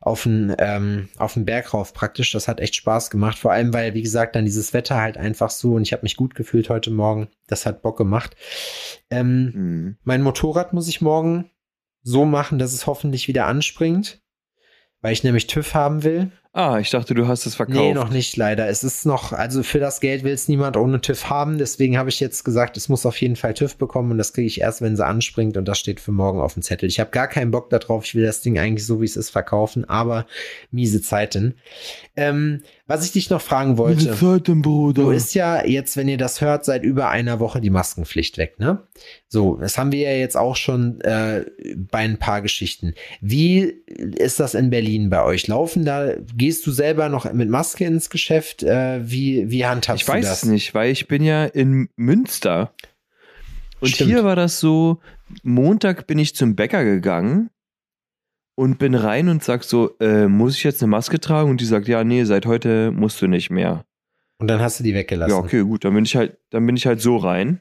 Speaker 3: auf den ähm, auf den Berg rauf praktisch. Das hat echt Spaß gemacht. Vor allem, weil wie gesagt dann dieses Wetter halt einfach so und ich habe mich gut gefühlt heute Morgen. Das hat Bock gemacht. Ähm,
Speaker 2: Hm.
Speaker 3: mein Motorrad muss ich morgen so machen, dass es hoffentlich wieder anspringt, weil ich nämlich TÜV haben will.
Speaker 2: Ah, ich dachte, du hast es verkauft.
Speaker 3: Nee, noch nicht leider. Es ist noch, also für das Geld will es niemand ohne TÜV haben. Deswegen habe ich jetzt gesagt, es muss auf jeden Fall TÜV bekommen und das kriege ich erst, wenn sie anspringt und das steht für morgen auf dem Zettel. Ich habe gar keinen Bock darauf. Ich will das Ding eigentlich so, wie es ist, verkaufen, aber miese Zeiten. Ähm, was ich dich noch fragen wollte.
Speaker 2: Zeiten, Bruder.
Speaker 3: Du ist ja jetzt, wenn ihr das hört, seit über einer Woche die Maskenpflicht weg, ne? So, das haben wir ja jetzt auch schon äh, bei ein paar Geschichten. Wie ist das in Berlin bei euch? Laufen da, gehst du selber noch mit Maske ins Geschäft? Äh, wie, wie handhabst
Speaker 2: Ich
Speaker 3: du
Speaker 2: weiß
Speaker 3: das?
Speaker 2: es nicht, weil ich bin ja in Münster. Und
Speaker 3: Stimmt.
Speaker 2: hier war das so, Montag bin ich zum Bäcker gegangen und bin rein und sag so, äh, muss ich jetzt eine Maske tragen? Und die sagt, ja, nee, seit heute musst du nicht mehr.
Speaker 3: Und dann hast du die weggelassen.
Speaker 2: Ja, okay, gut, dann bin ich halt, dann bin ich halt so rein.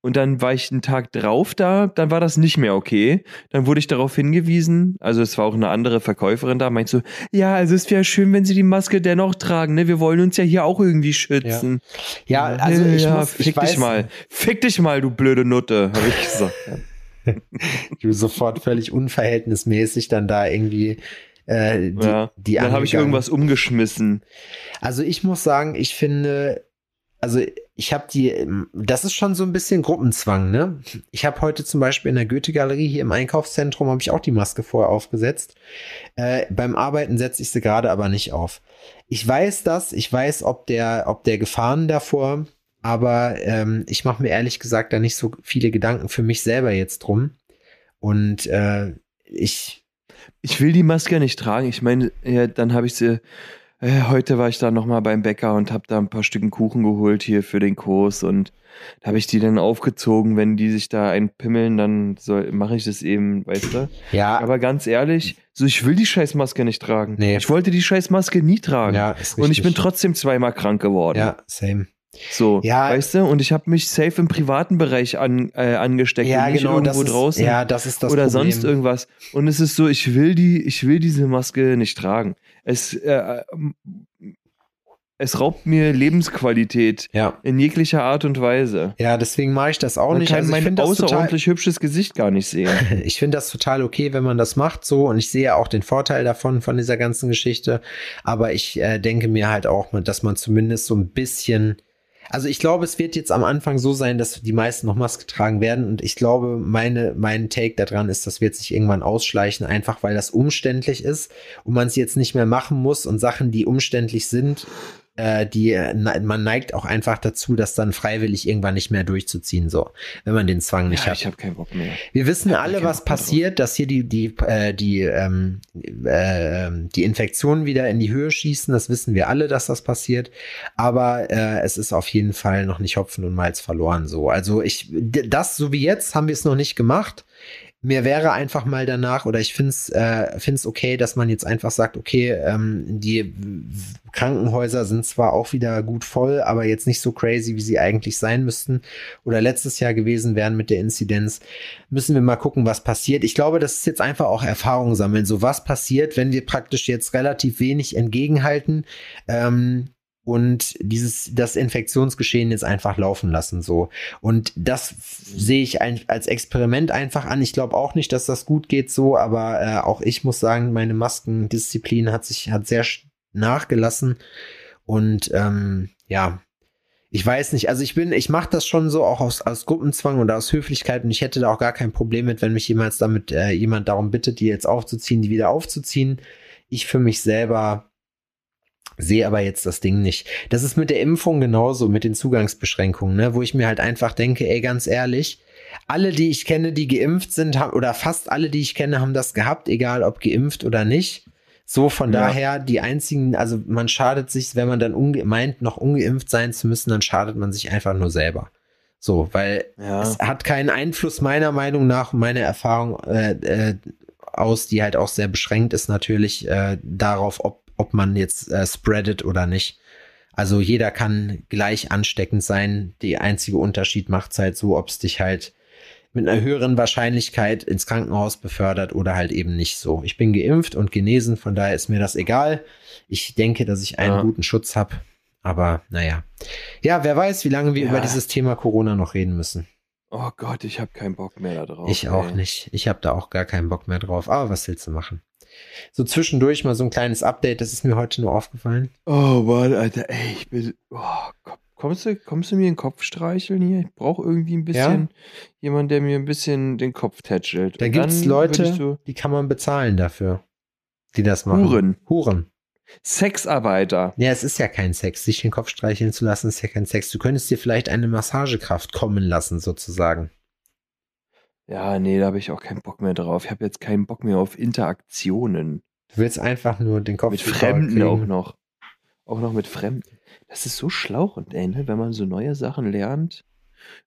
Speaker 2: Und dann war ich einen Tag drauf da, dann war das nicht mehr okay. Dann wurde ich darauf hingewiesen, also es war auch eine andere Verkäuferin da, meint so, ja, also es wäre schön, wenn sie die Maske dennoch tragen, ne? Wir wollen uns ja hier auch irgendwie schützen.
Speaker 3: Ja, also ich
Speaker 2: ja,
Speaker 3: muss, ich
Speaker 2: fick
Speaker 3: weiß,
Speaker 2: dich mal. Fick dich mal, du blöde Nutte, habe ich gesagt.
Speaker 3: du sofort völlig unverhältnismäßig dann da irgendwie äh, die,
Speaker 2: ja.
Speaker 3: die
Speaker 2: dann habe ich irgendwas umgeschmissen.
Speaker 3: Also ich muss sagen, ich finde, also ich habe die, das ist schon so ein bisschen Gruppenzwang, ne? Ich habe heute zum Beispiel in der Goethe-Galerie hier im Einkaufszentrum habe ich auch die Maske vorher aufgesetzt. Äh, beim Arbeiten setze ich sie gerade aber nicht auf. Ich weiß das, ich weiß, ob der, ob der Gefahren davor, aber ähm, ich mache mir ehrlich gesagt da nicht so viele Gedanken für mich selber jetzt drum. Und äh, ich,
Speaker 2: Ich will die Maske nicht tragen. Ich meine, ja, dann habe ich sie. Äh, heute war ich da nochmal beim Bäcker und habe da ein paar Stücken Kuchen geholt hier für den Kurs und da habe ich die dann aufgezogen. Wenn die sich da einpimmeln, dann mache ich das eben, weißt du?
Speaker 3: ja,
Speaker 2: Aber ganz ehrlich, so ich will die Scheißmaske nicht tragen.
Speaker 3: Nee.
Speaker 2: Ich wollte die Scheißmaske nie tragen.
Speaker 3: ja, ist
Speaker 2: und ich
Speaker 3: richtig.
Speaker 2: bin trotzdem zweimal krank geworden.
Speaker 3: Ja, same.
Speaker 2: So,
Speaker 3: Ja.
Speaker 2: weißt du? Und ich habe mich safe im privaten Bereich an, äh, angesteckt
Speaker 3: Ja,
Speaker 2: und nicht
Speaker 3: genau, das
Speaker 2: irgendwo
Speaker 3: ist,
Speaker 2: draußen
Speaker 3: ja, das ist das
Speaker 2: oder
Speaker 3: Problem.
Speaker 2: sonst irgendwas. Und es ist so, ich will die, ich will diese Maske nicht tragen. Es, äh, es raubt mir Lebensqualität
Speaker 3: Ja.
Speaker 2: in jeglicher Art und Weise.
Speaker 3: Ja, deswegen mache ich das auch
Speaker 2: Man
Speaker 3: nicht.
Speaker 2: kann
Speaker 3: Also ich
Speaker 2: mein
Speaker 3: das total,
Speaker 2: außerordentlich hübsches Gesicht gar nicht sehen.
Speaker 3: ich finde das total okay, wenn man das macht so und ich sehe auch den Vorteil davon von dieser ganzen Geschichte. Aber ich äh, denke mir halt auch, dass man zumindest so ein bisschen also ich glaube, es wird jetzt am Anfang so sein, dass die meisten noch Maske tragen werden. Und ich glaube, meine, mein Take daran ist, das wird sich irgendwann ausschleichen, einfach weil das umständlich ist und man es jetzt nicht mehr machen muss und Sachen, die umständlich sind, äh, die äh, ne- man neigt auch einfach dazu, das dann freiwillig irgendwann nicht mehr durchzuziehen, so, wenn man den Zwang nicht
Speaker 2: ja,
Speaker 3: hat.
Speaker 2: ich habe keinen Bock mehr.
Speaker 3: Wir wissen alle, was passiert, dass hier die, die, äh, die, ähm, äh, die Infektionen wieder in die Höhe schießen. Das wissen wir alle, dass das passiert. Aber äh, es ist auf jeden Fall noch nicht Hopfen und Malz verloren. So, also ich, das so wie jetzt haben wir es noch nicht gemacht. Mir wäre einfach mal danach, oder ich finde es äh, find's okay, dass man jetzt einfach sagt, okay, ähm, die Krankenhäuser sind zwar auch wieder gut voll, aber jetzt nicht so crazy, wie sie eigentlich sein müssten oder letztes Jahr gewesen wären mit der Inzidenz. Müssen wir mal gucken, was passiert. Ich glaube, das ist jetzt einfach auch Erfahrung sammeln. So was passiert, wenn wir praktisch jetzt relativ wenig entgegenhalten. Ähm, und dieses das Infektionsgeschehen jetzt einfach laufen lassen so und das sehe ich ein, als Experiment einfach an. Ich glaube auch nicht, dass das gut geht so, aber äh, auch ich muss sagen, meine Maskendisziplin hat sich hat sehr nachgelassen und ähm, ja, ich weiß nicht, also ich bin, ich mache das schon so auch aus, aus Gruppenzwang oder aus Höflichkeit und ich hätte da auch gar kein Problem mit, wenn mich jemals damit äh, jemand darum bittet, die jetzt aufzuziehen, die wieder aufzuziehen. Ich für mich selber sehe aber jetzt das Ding nicht. Das ist mit der Impfung genauso, mit den Zugangsbeschränkungen, ne, wo ich mir halt einfach denke, ey, ganz ehrlich, alle, die ich kenne, die geimpft sind, haben, oder fast alle, die ich kenne, haben das gehabt, egal ob geimpft oder nicht. So, von
Speaker 2: Ja.
Speaker 3: daher, die einzigen, also man schadet sich, wenn man dann meint, noch ungeimpft sein zu müssen, dann schadet man sich einfach nur selber. So, weil
Speaker 2: Ja.
Speaker 3: es hat keinen Einfluss meiner Meinung nach meiner Erfahrung äh, äh, aus, die halt auch sehr beschränkt ist natürlich äh, darauf, ob, ob man jetzt äh, spreadet oder nicht. Also jeder kann gleich ansteckend sein. Die einzige Unterschied macht halt so, ob es dich halt mit einer höheren Wahrscheinlichkeit ins Krankenhaus befördert oder halt eben nicht so. Ich bin geimpft und genesen, von daher ist mir das egal. Ich denke, dass ich einen
Speaker 2: Ja.
Speaker 3: guten Schutz habe. Aber naja. Ja, wer weiß, wie lange wir
Speaker 2: Ja.
Speaker 3: über dieses Thema Corona noch reden müssen.
Speaker 2: Oh Gott, ich habe keinen Bock mehr da drauf.
Speaker 3: Ich auch
Speaker 2: ey.
Speaker 3: nicht. Ich habe da auch gar keinen Bock mehr drauf. Aber was willst du machen? So zwischendurch mal so ein kleines Update, das ist mir heute nur aufgefallen.
Speaker 2: Oh Mann, Alter, ey, ich bin. Oh, komm, kommst, du, kommst du mir den Kopf streicheln hier? Ich brauche irgendwie ein bisschen jemand, der mir ein bisschen den Kopf tätschelt.
Speaker 3: Da gibt's
Speaker 2: dann
Speaker 3: Leute,
Speaker 2: So,
Speaker 3: die kann man bezahlen dafür, die das machen.
Speaker 2: Huren.
Speaker 3: Huren.
Speaker 2: Sexarbeiter.
Speaker 3: Ja, es ist ja kein Sex. Sich den Kopf streicheln zu lassen, ist ja kein Sex. Du könntest dir vielleicht eine Massagekraft kommen lassen, sozusagen.
Speaker 2: Ja, nee, da habe ich auch keinen Bock mehr drauf. Ich habe jetzt keinen Bock mehr auf Interaktionen.
Speaker 3: Du willst einfach nur den Kopf
Speaker 2: Mit Fremden auch noch. Auch noch mit Fremden. Das ist so schlauchend, ey, ne? wenn man so neue Sachen lernt.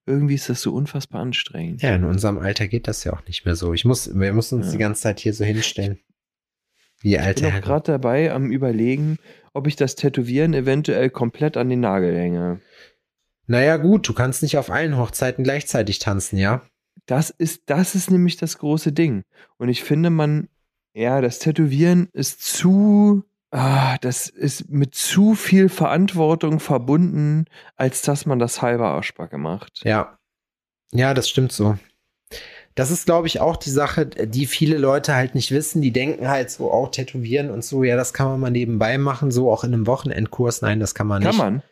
Speaker 2: Irgendwie ist das so unfassbar anstrengend.
Speaker 3: Ja, in unserem Alter geht das ja auch nicht mehr so. Ich muss, wir müssen uns
Speaker 2: Ja.
Speaker 3: die ganze Zeit hier so hinstellen. Wie
Speaker 2: Ich
Speaker 3: alte
Speaker 2: bin gerade dabei am überlegen, ob ich das Tätowieren eventuell komplett an den Nagel hänge.
Speaker 3: Naja, gut, du kannst nicht auf allen Hochzeiten gleichzeitig tanzen, ja?
Speaker 2: Das ist, das ist nämlich das große Ding. Und ich finde, man, ja, das Tätowieren ist zu, ah, das ist mit zu viel Verantwortung verbunden, als dass man das halber Arschbacke macht.
Speaker 3: Ja. Ja, das stimmt so. Das ist, glaube ich, auch die Sache, die viele Leute halt nicht wissen. Die denken halt so, auch tätowieren und so, ja, das kann man mal nebenbei machen, so auch in einem Wochenendkurs. Nein, das kann man
Speaker 2: Kann
Speaker 3: nicht.
Speaker 2: man.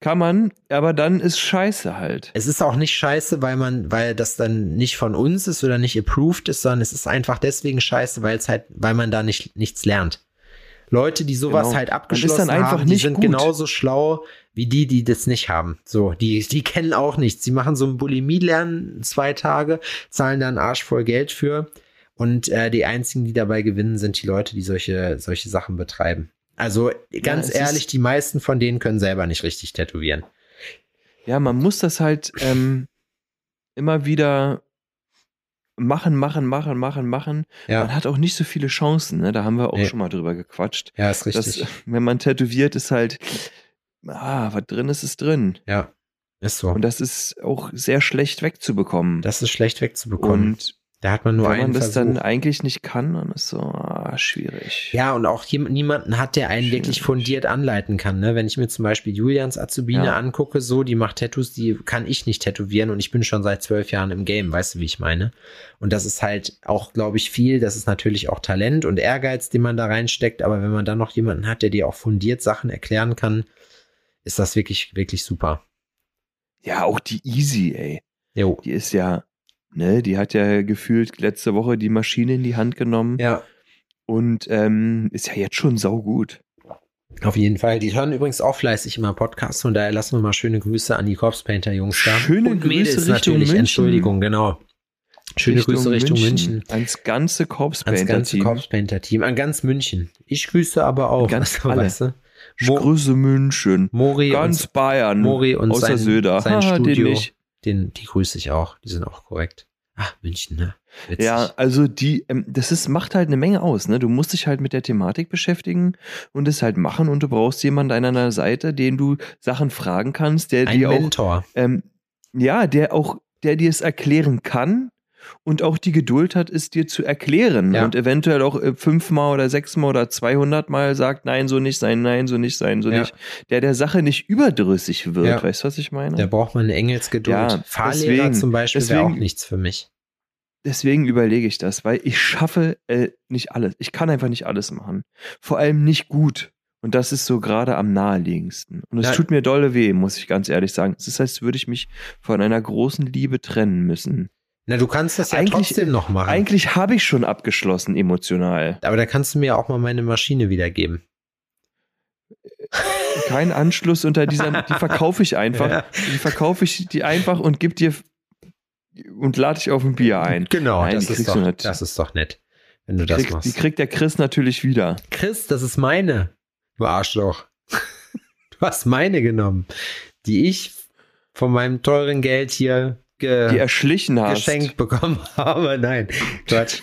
Speaker 2: Kann man, aber dann ist scheiße halt.
Speaker 3: Es ist auch nicht scheiße, weil man, weil das dann nicht von uns ist oder nicht approved ist, sondern es ist einfach deswegen scheiße, weil es halt, weil man da nicht nichts lernt. Leute, die sowas
Speaker 2: Genau.
Speaker 3: halt abgeschlossen haben, die
Speaker 2: nicht
Speaker 3: sind
Speaker 2: gut.
Speaker 3: genauso schlau wie die, die das nicht haben. So, die, die kennen auch nichts. Die machen so ein Bulimie-Lernen zwei Tage, zahlen da einen Arsch voll Geld für. Und äh, die einzigen, die dabei gewinnen, sind die Leute, die solche, solche Sachen betreiben. Also ganz
Speaker 2: es
Speaker 3: ehrlich, die meisten von denen können selber nicht richtig tätowieren.
Speaker 2: Ja, man muss das halt ähm, immer wieder machen, machen, machen, machen, machen.
Speaker 3: Ja,
Speaker 2: Man hat auch nicht so viele Chancen, ne? Da haben wir auch
Speaker 3: Nee.
Speaker 2: schon mal drüber gequatscht.
Speaker 3: ja, ist richtig.
Speaker 2: Das, wenn man tätowiert, ist halt, ah, was drin ist, ist drin.
Speaker 3: Ja, ist so.
Speaker 2: Und das ist auch sehr schlecht wegzubekommen.
Speaker 3: das ist schlecht wegzubekommen.
Speaker 2: und
Speaker 3: da hat man nur
Speaker 2: wenn man das
Speaker 3: Versuch.
Speaker 2: dann eigentlich nicht kann, dann ist so ah, schwierig.
Speaker 3: Ja, und auch jem- niemanden hat, der einen wirklich
Speaker 2: Schwierig.
Speaker 3: fundiert anleiten kann. Ne? Wenn ich mir zum Beispiel Julians Azubine
Speaker 2: Ja.
Speaker 3: angucke, so, die macht Tattoos, die kann ich nicht tätowieren und ich bin schon seit zwölf Jahren im Game, weißt du, wie ich meine? Und das ist halt auch, glaube ich, viel. Das ist natürlich auch Talent und Ehrgeiz, den man da reinsteckt. Aber wenn man dann noch jemanden hat, der dir auch fundiert Sachen erklären kann, ist das wirklich, wirklich super.
Speaker 2: Ja, auch die Easy, ey.
Speaker 3: Jo.
Speaker 2: Die ist ja, ne, die hat ja gefühlt letzte Woche die Maschine in die Hand genommen
Speaker 3: Ja,
Speaker 2: und ähm, ist ja jetzt schon saugut.
Speaker 3: auf jeden Fall. Die hören übrigens auch fleißig immer Podcasts. Von daher lassen wir mal schöne Grüße an die Corpse Painter Jungs da.
Speaker 2: Schöne
Speaker 3: und
Speaker 2: Grüße
Speaker 3: Mädels
Speaker 2: Richtung
Speaker 3: natürlich.
Speaker 2: München.
Speaker 3: Entschuldigung, genau. Schöne Grüße Richtung München.
Speaker 2: Ans ganze Corpse
Speaker 3: Ans
Speaker 2: Painter
Speaker 3: ganze
Speaker 2: Team.
Speaker 3: Corpse Painter Team. An ganz München. Ich grüße aber auch.
Speaker 2: Ganz
Speaker 3: also,
Speaker 2: alle.
Speaker 3: weißt du?
Speaker 2: Ich
Speaker 3: Mo-
Speaker 2: grüße München.
Speaker 3: Mori
Speaker 2: Ganz
Speaker 3: und,
Speaker 2: Bayern.
Speaker 3: Mori und
Speaker 2: außer
Speaker 3: sein,
Speaker 2: Söder.
Speaker 3: sein
Speaker 2: den
Speaker 3: Studio.
Speaker 2: nicht.
Speaker 3: Den, die grüße ich auch. Die sind auch korrekt. Ah, München, ne? Witzig.
Speaker 2: Ja, also die, ähm, das ist, macht halt eine Menge aus, ne? Du musst dich halt mit der Thematik beschäftigen und es halt machen und du brauchst jemanden an deiner Seite, den du Sachen fragen kannst, der
Speaker 3: Ein
Speaker 2: dir auch,
Speaker 3: Mentor.
Speaker 2: ähm, ja, der auch, der dir es erklären kann und auch die Geduld hat, es dir zu erklären
Speaker 3: Ja.
Speaker 2: und eventuell auch äh, fünfmal oder sechsmal oder zweihundertmal sagt, nein, so nicht sein, nein, so nicht sein, so
Speaker 3: Ja.
Speaker 2: nicht. Der der Sache nicht überdrüssig wird,
Speaker 3: Ja.
Speaker 2: weißt du, was ich meine?
Speaker 3: Da braucht man eine Engelsgeduld.
Speaker 2: Ja,
Speaker 3: Fahrlehrer
Speaker 2: deswegen-
Speaker 3: zum Beispiel wäre auch nichts für mich.
Speaker 2: Deswegen überlege ich das, weil ich schaffe äh, nicht alles. Ich kann einfach nicht alles machen. Vor allem nicht gut. Und das ist so gerade am naheliegendsten. Und es tut mir dolle weh, muss ich ganz ehrlich sagen. Es ist, als würde ich mich von einer großen Liebe trennen müssen.
Speaker 3: Na, du kannst das ja
Speaker 2: Eigentlich-
Speaker 3: trotzdem noch machen.
Speaker 2: Eigentlich habe ich schon abgeschlossen emotional.
Speaker 3: aber da kannst du mir auch mal meine Maschine wiedergeben.
Speaker 2: Kein Anschluss unter dieser, die verkaufe ich einfach.
Speaker 3: Ja.
Speaker 2: Die verkaufe ich die einfach und gib dir und lade dich auf ein Bier ein.
Speaker 3: Genau,
Speaker 2: Nein,
Speaker 3: das, ist doch, das ist doch nett, wenn du das
Speaker 2: Krieg, die
Speaker 3: machst.
Speaker 2: kriegt der Chris natürlich wieder.
Speaker 3: Chris, das ist meine. Du Arschloch. Du hast meine genommen, die ich von meinem teuren Geld hier ge
Speaker 2: Die erschlichen hast.
Speaker 3: geschenkt bekommen habe. Nein, Quatsch.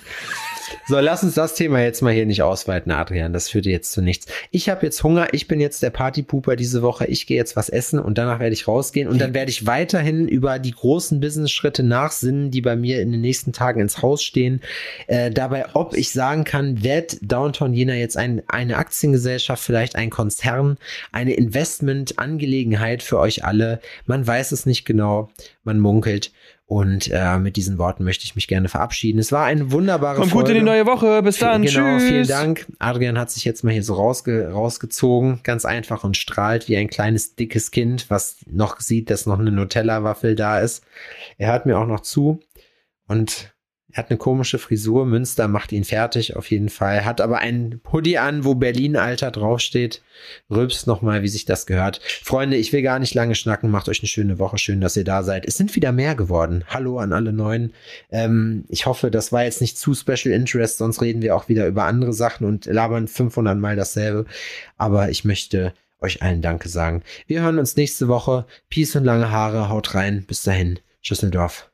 Speaker 3: So, lass uns das Thema jetzt mal hier nicht ausweiten, Adrian. Das führt jetzt zu nichts. Ich habe jetzt Hunger. Ich bin jetzt der Partypooper diese Woche. Ich gehe jetzt was essen und danach werde ich rausgehen. Und dann werde ich weiterhin über die großen Business-Schritte nachsinnen, die bei mir in den nächsten Tagen ins Haus stehen. Äh, dabei, ob ich sagen kann, wird Downtown Jena jetzt ein, eine Aktiengesellschaft, vielleicht ein Konzern, eine Investmentangelegenheit für euch alle. Man weiß es nicht genau. Man munkelt. Und äh, mit diesen Worten möchte ich mich gerne verabschieden. Es war eine wunderbare
Speaker 2: Kommt
Speaker 3: Folge.
Speaker 2: gut in die neue Woche. Bis dann.
Speaker 3: Genau,
Speaker 2: Tschüss.
Speaker 3: vielen Dank. Adrian hat sich jetzt mal hier so rausge rausgezogen, ganz einfach und strahlt wie ein kleines, dickes Kind, was noch sieht, dass noch eine Nutella-Waffel da ist. Er hört mir auch noch zu und er hat eine komische Frisur. Münster macht ihn fertig auf jeden Fall. Hat aber einen Hoodie an, wo Berlin-Alter draufsteht. Rülpst nochmal, wie sich das gehört. Freunde, ich will gar nicht lange schnacken. Macht euch eine schöne Woche. Schön, dass ihr da seid. Es sind wieder mehr geworden. Hallo an alle Neuen. Ähm, ich hoffe, das war jetzt nicht zu Special Interest, sonst reden wir auch wieder über andere Sachen und labern 500 Mal dasselbe. Aber ich möchte euch allen Danke sagen. Wir hören uns nächste Woche. Peace und lange Haare. Haut rein. Bis dahin. Schüsseldorf.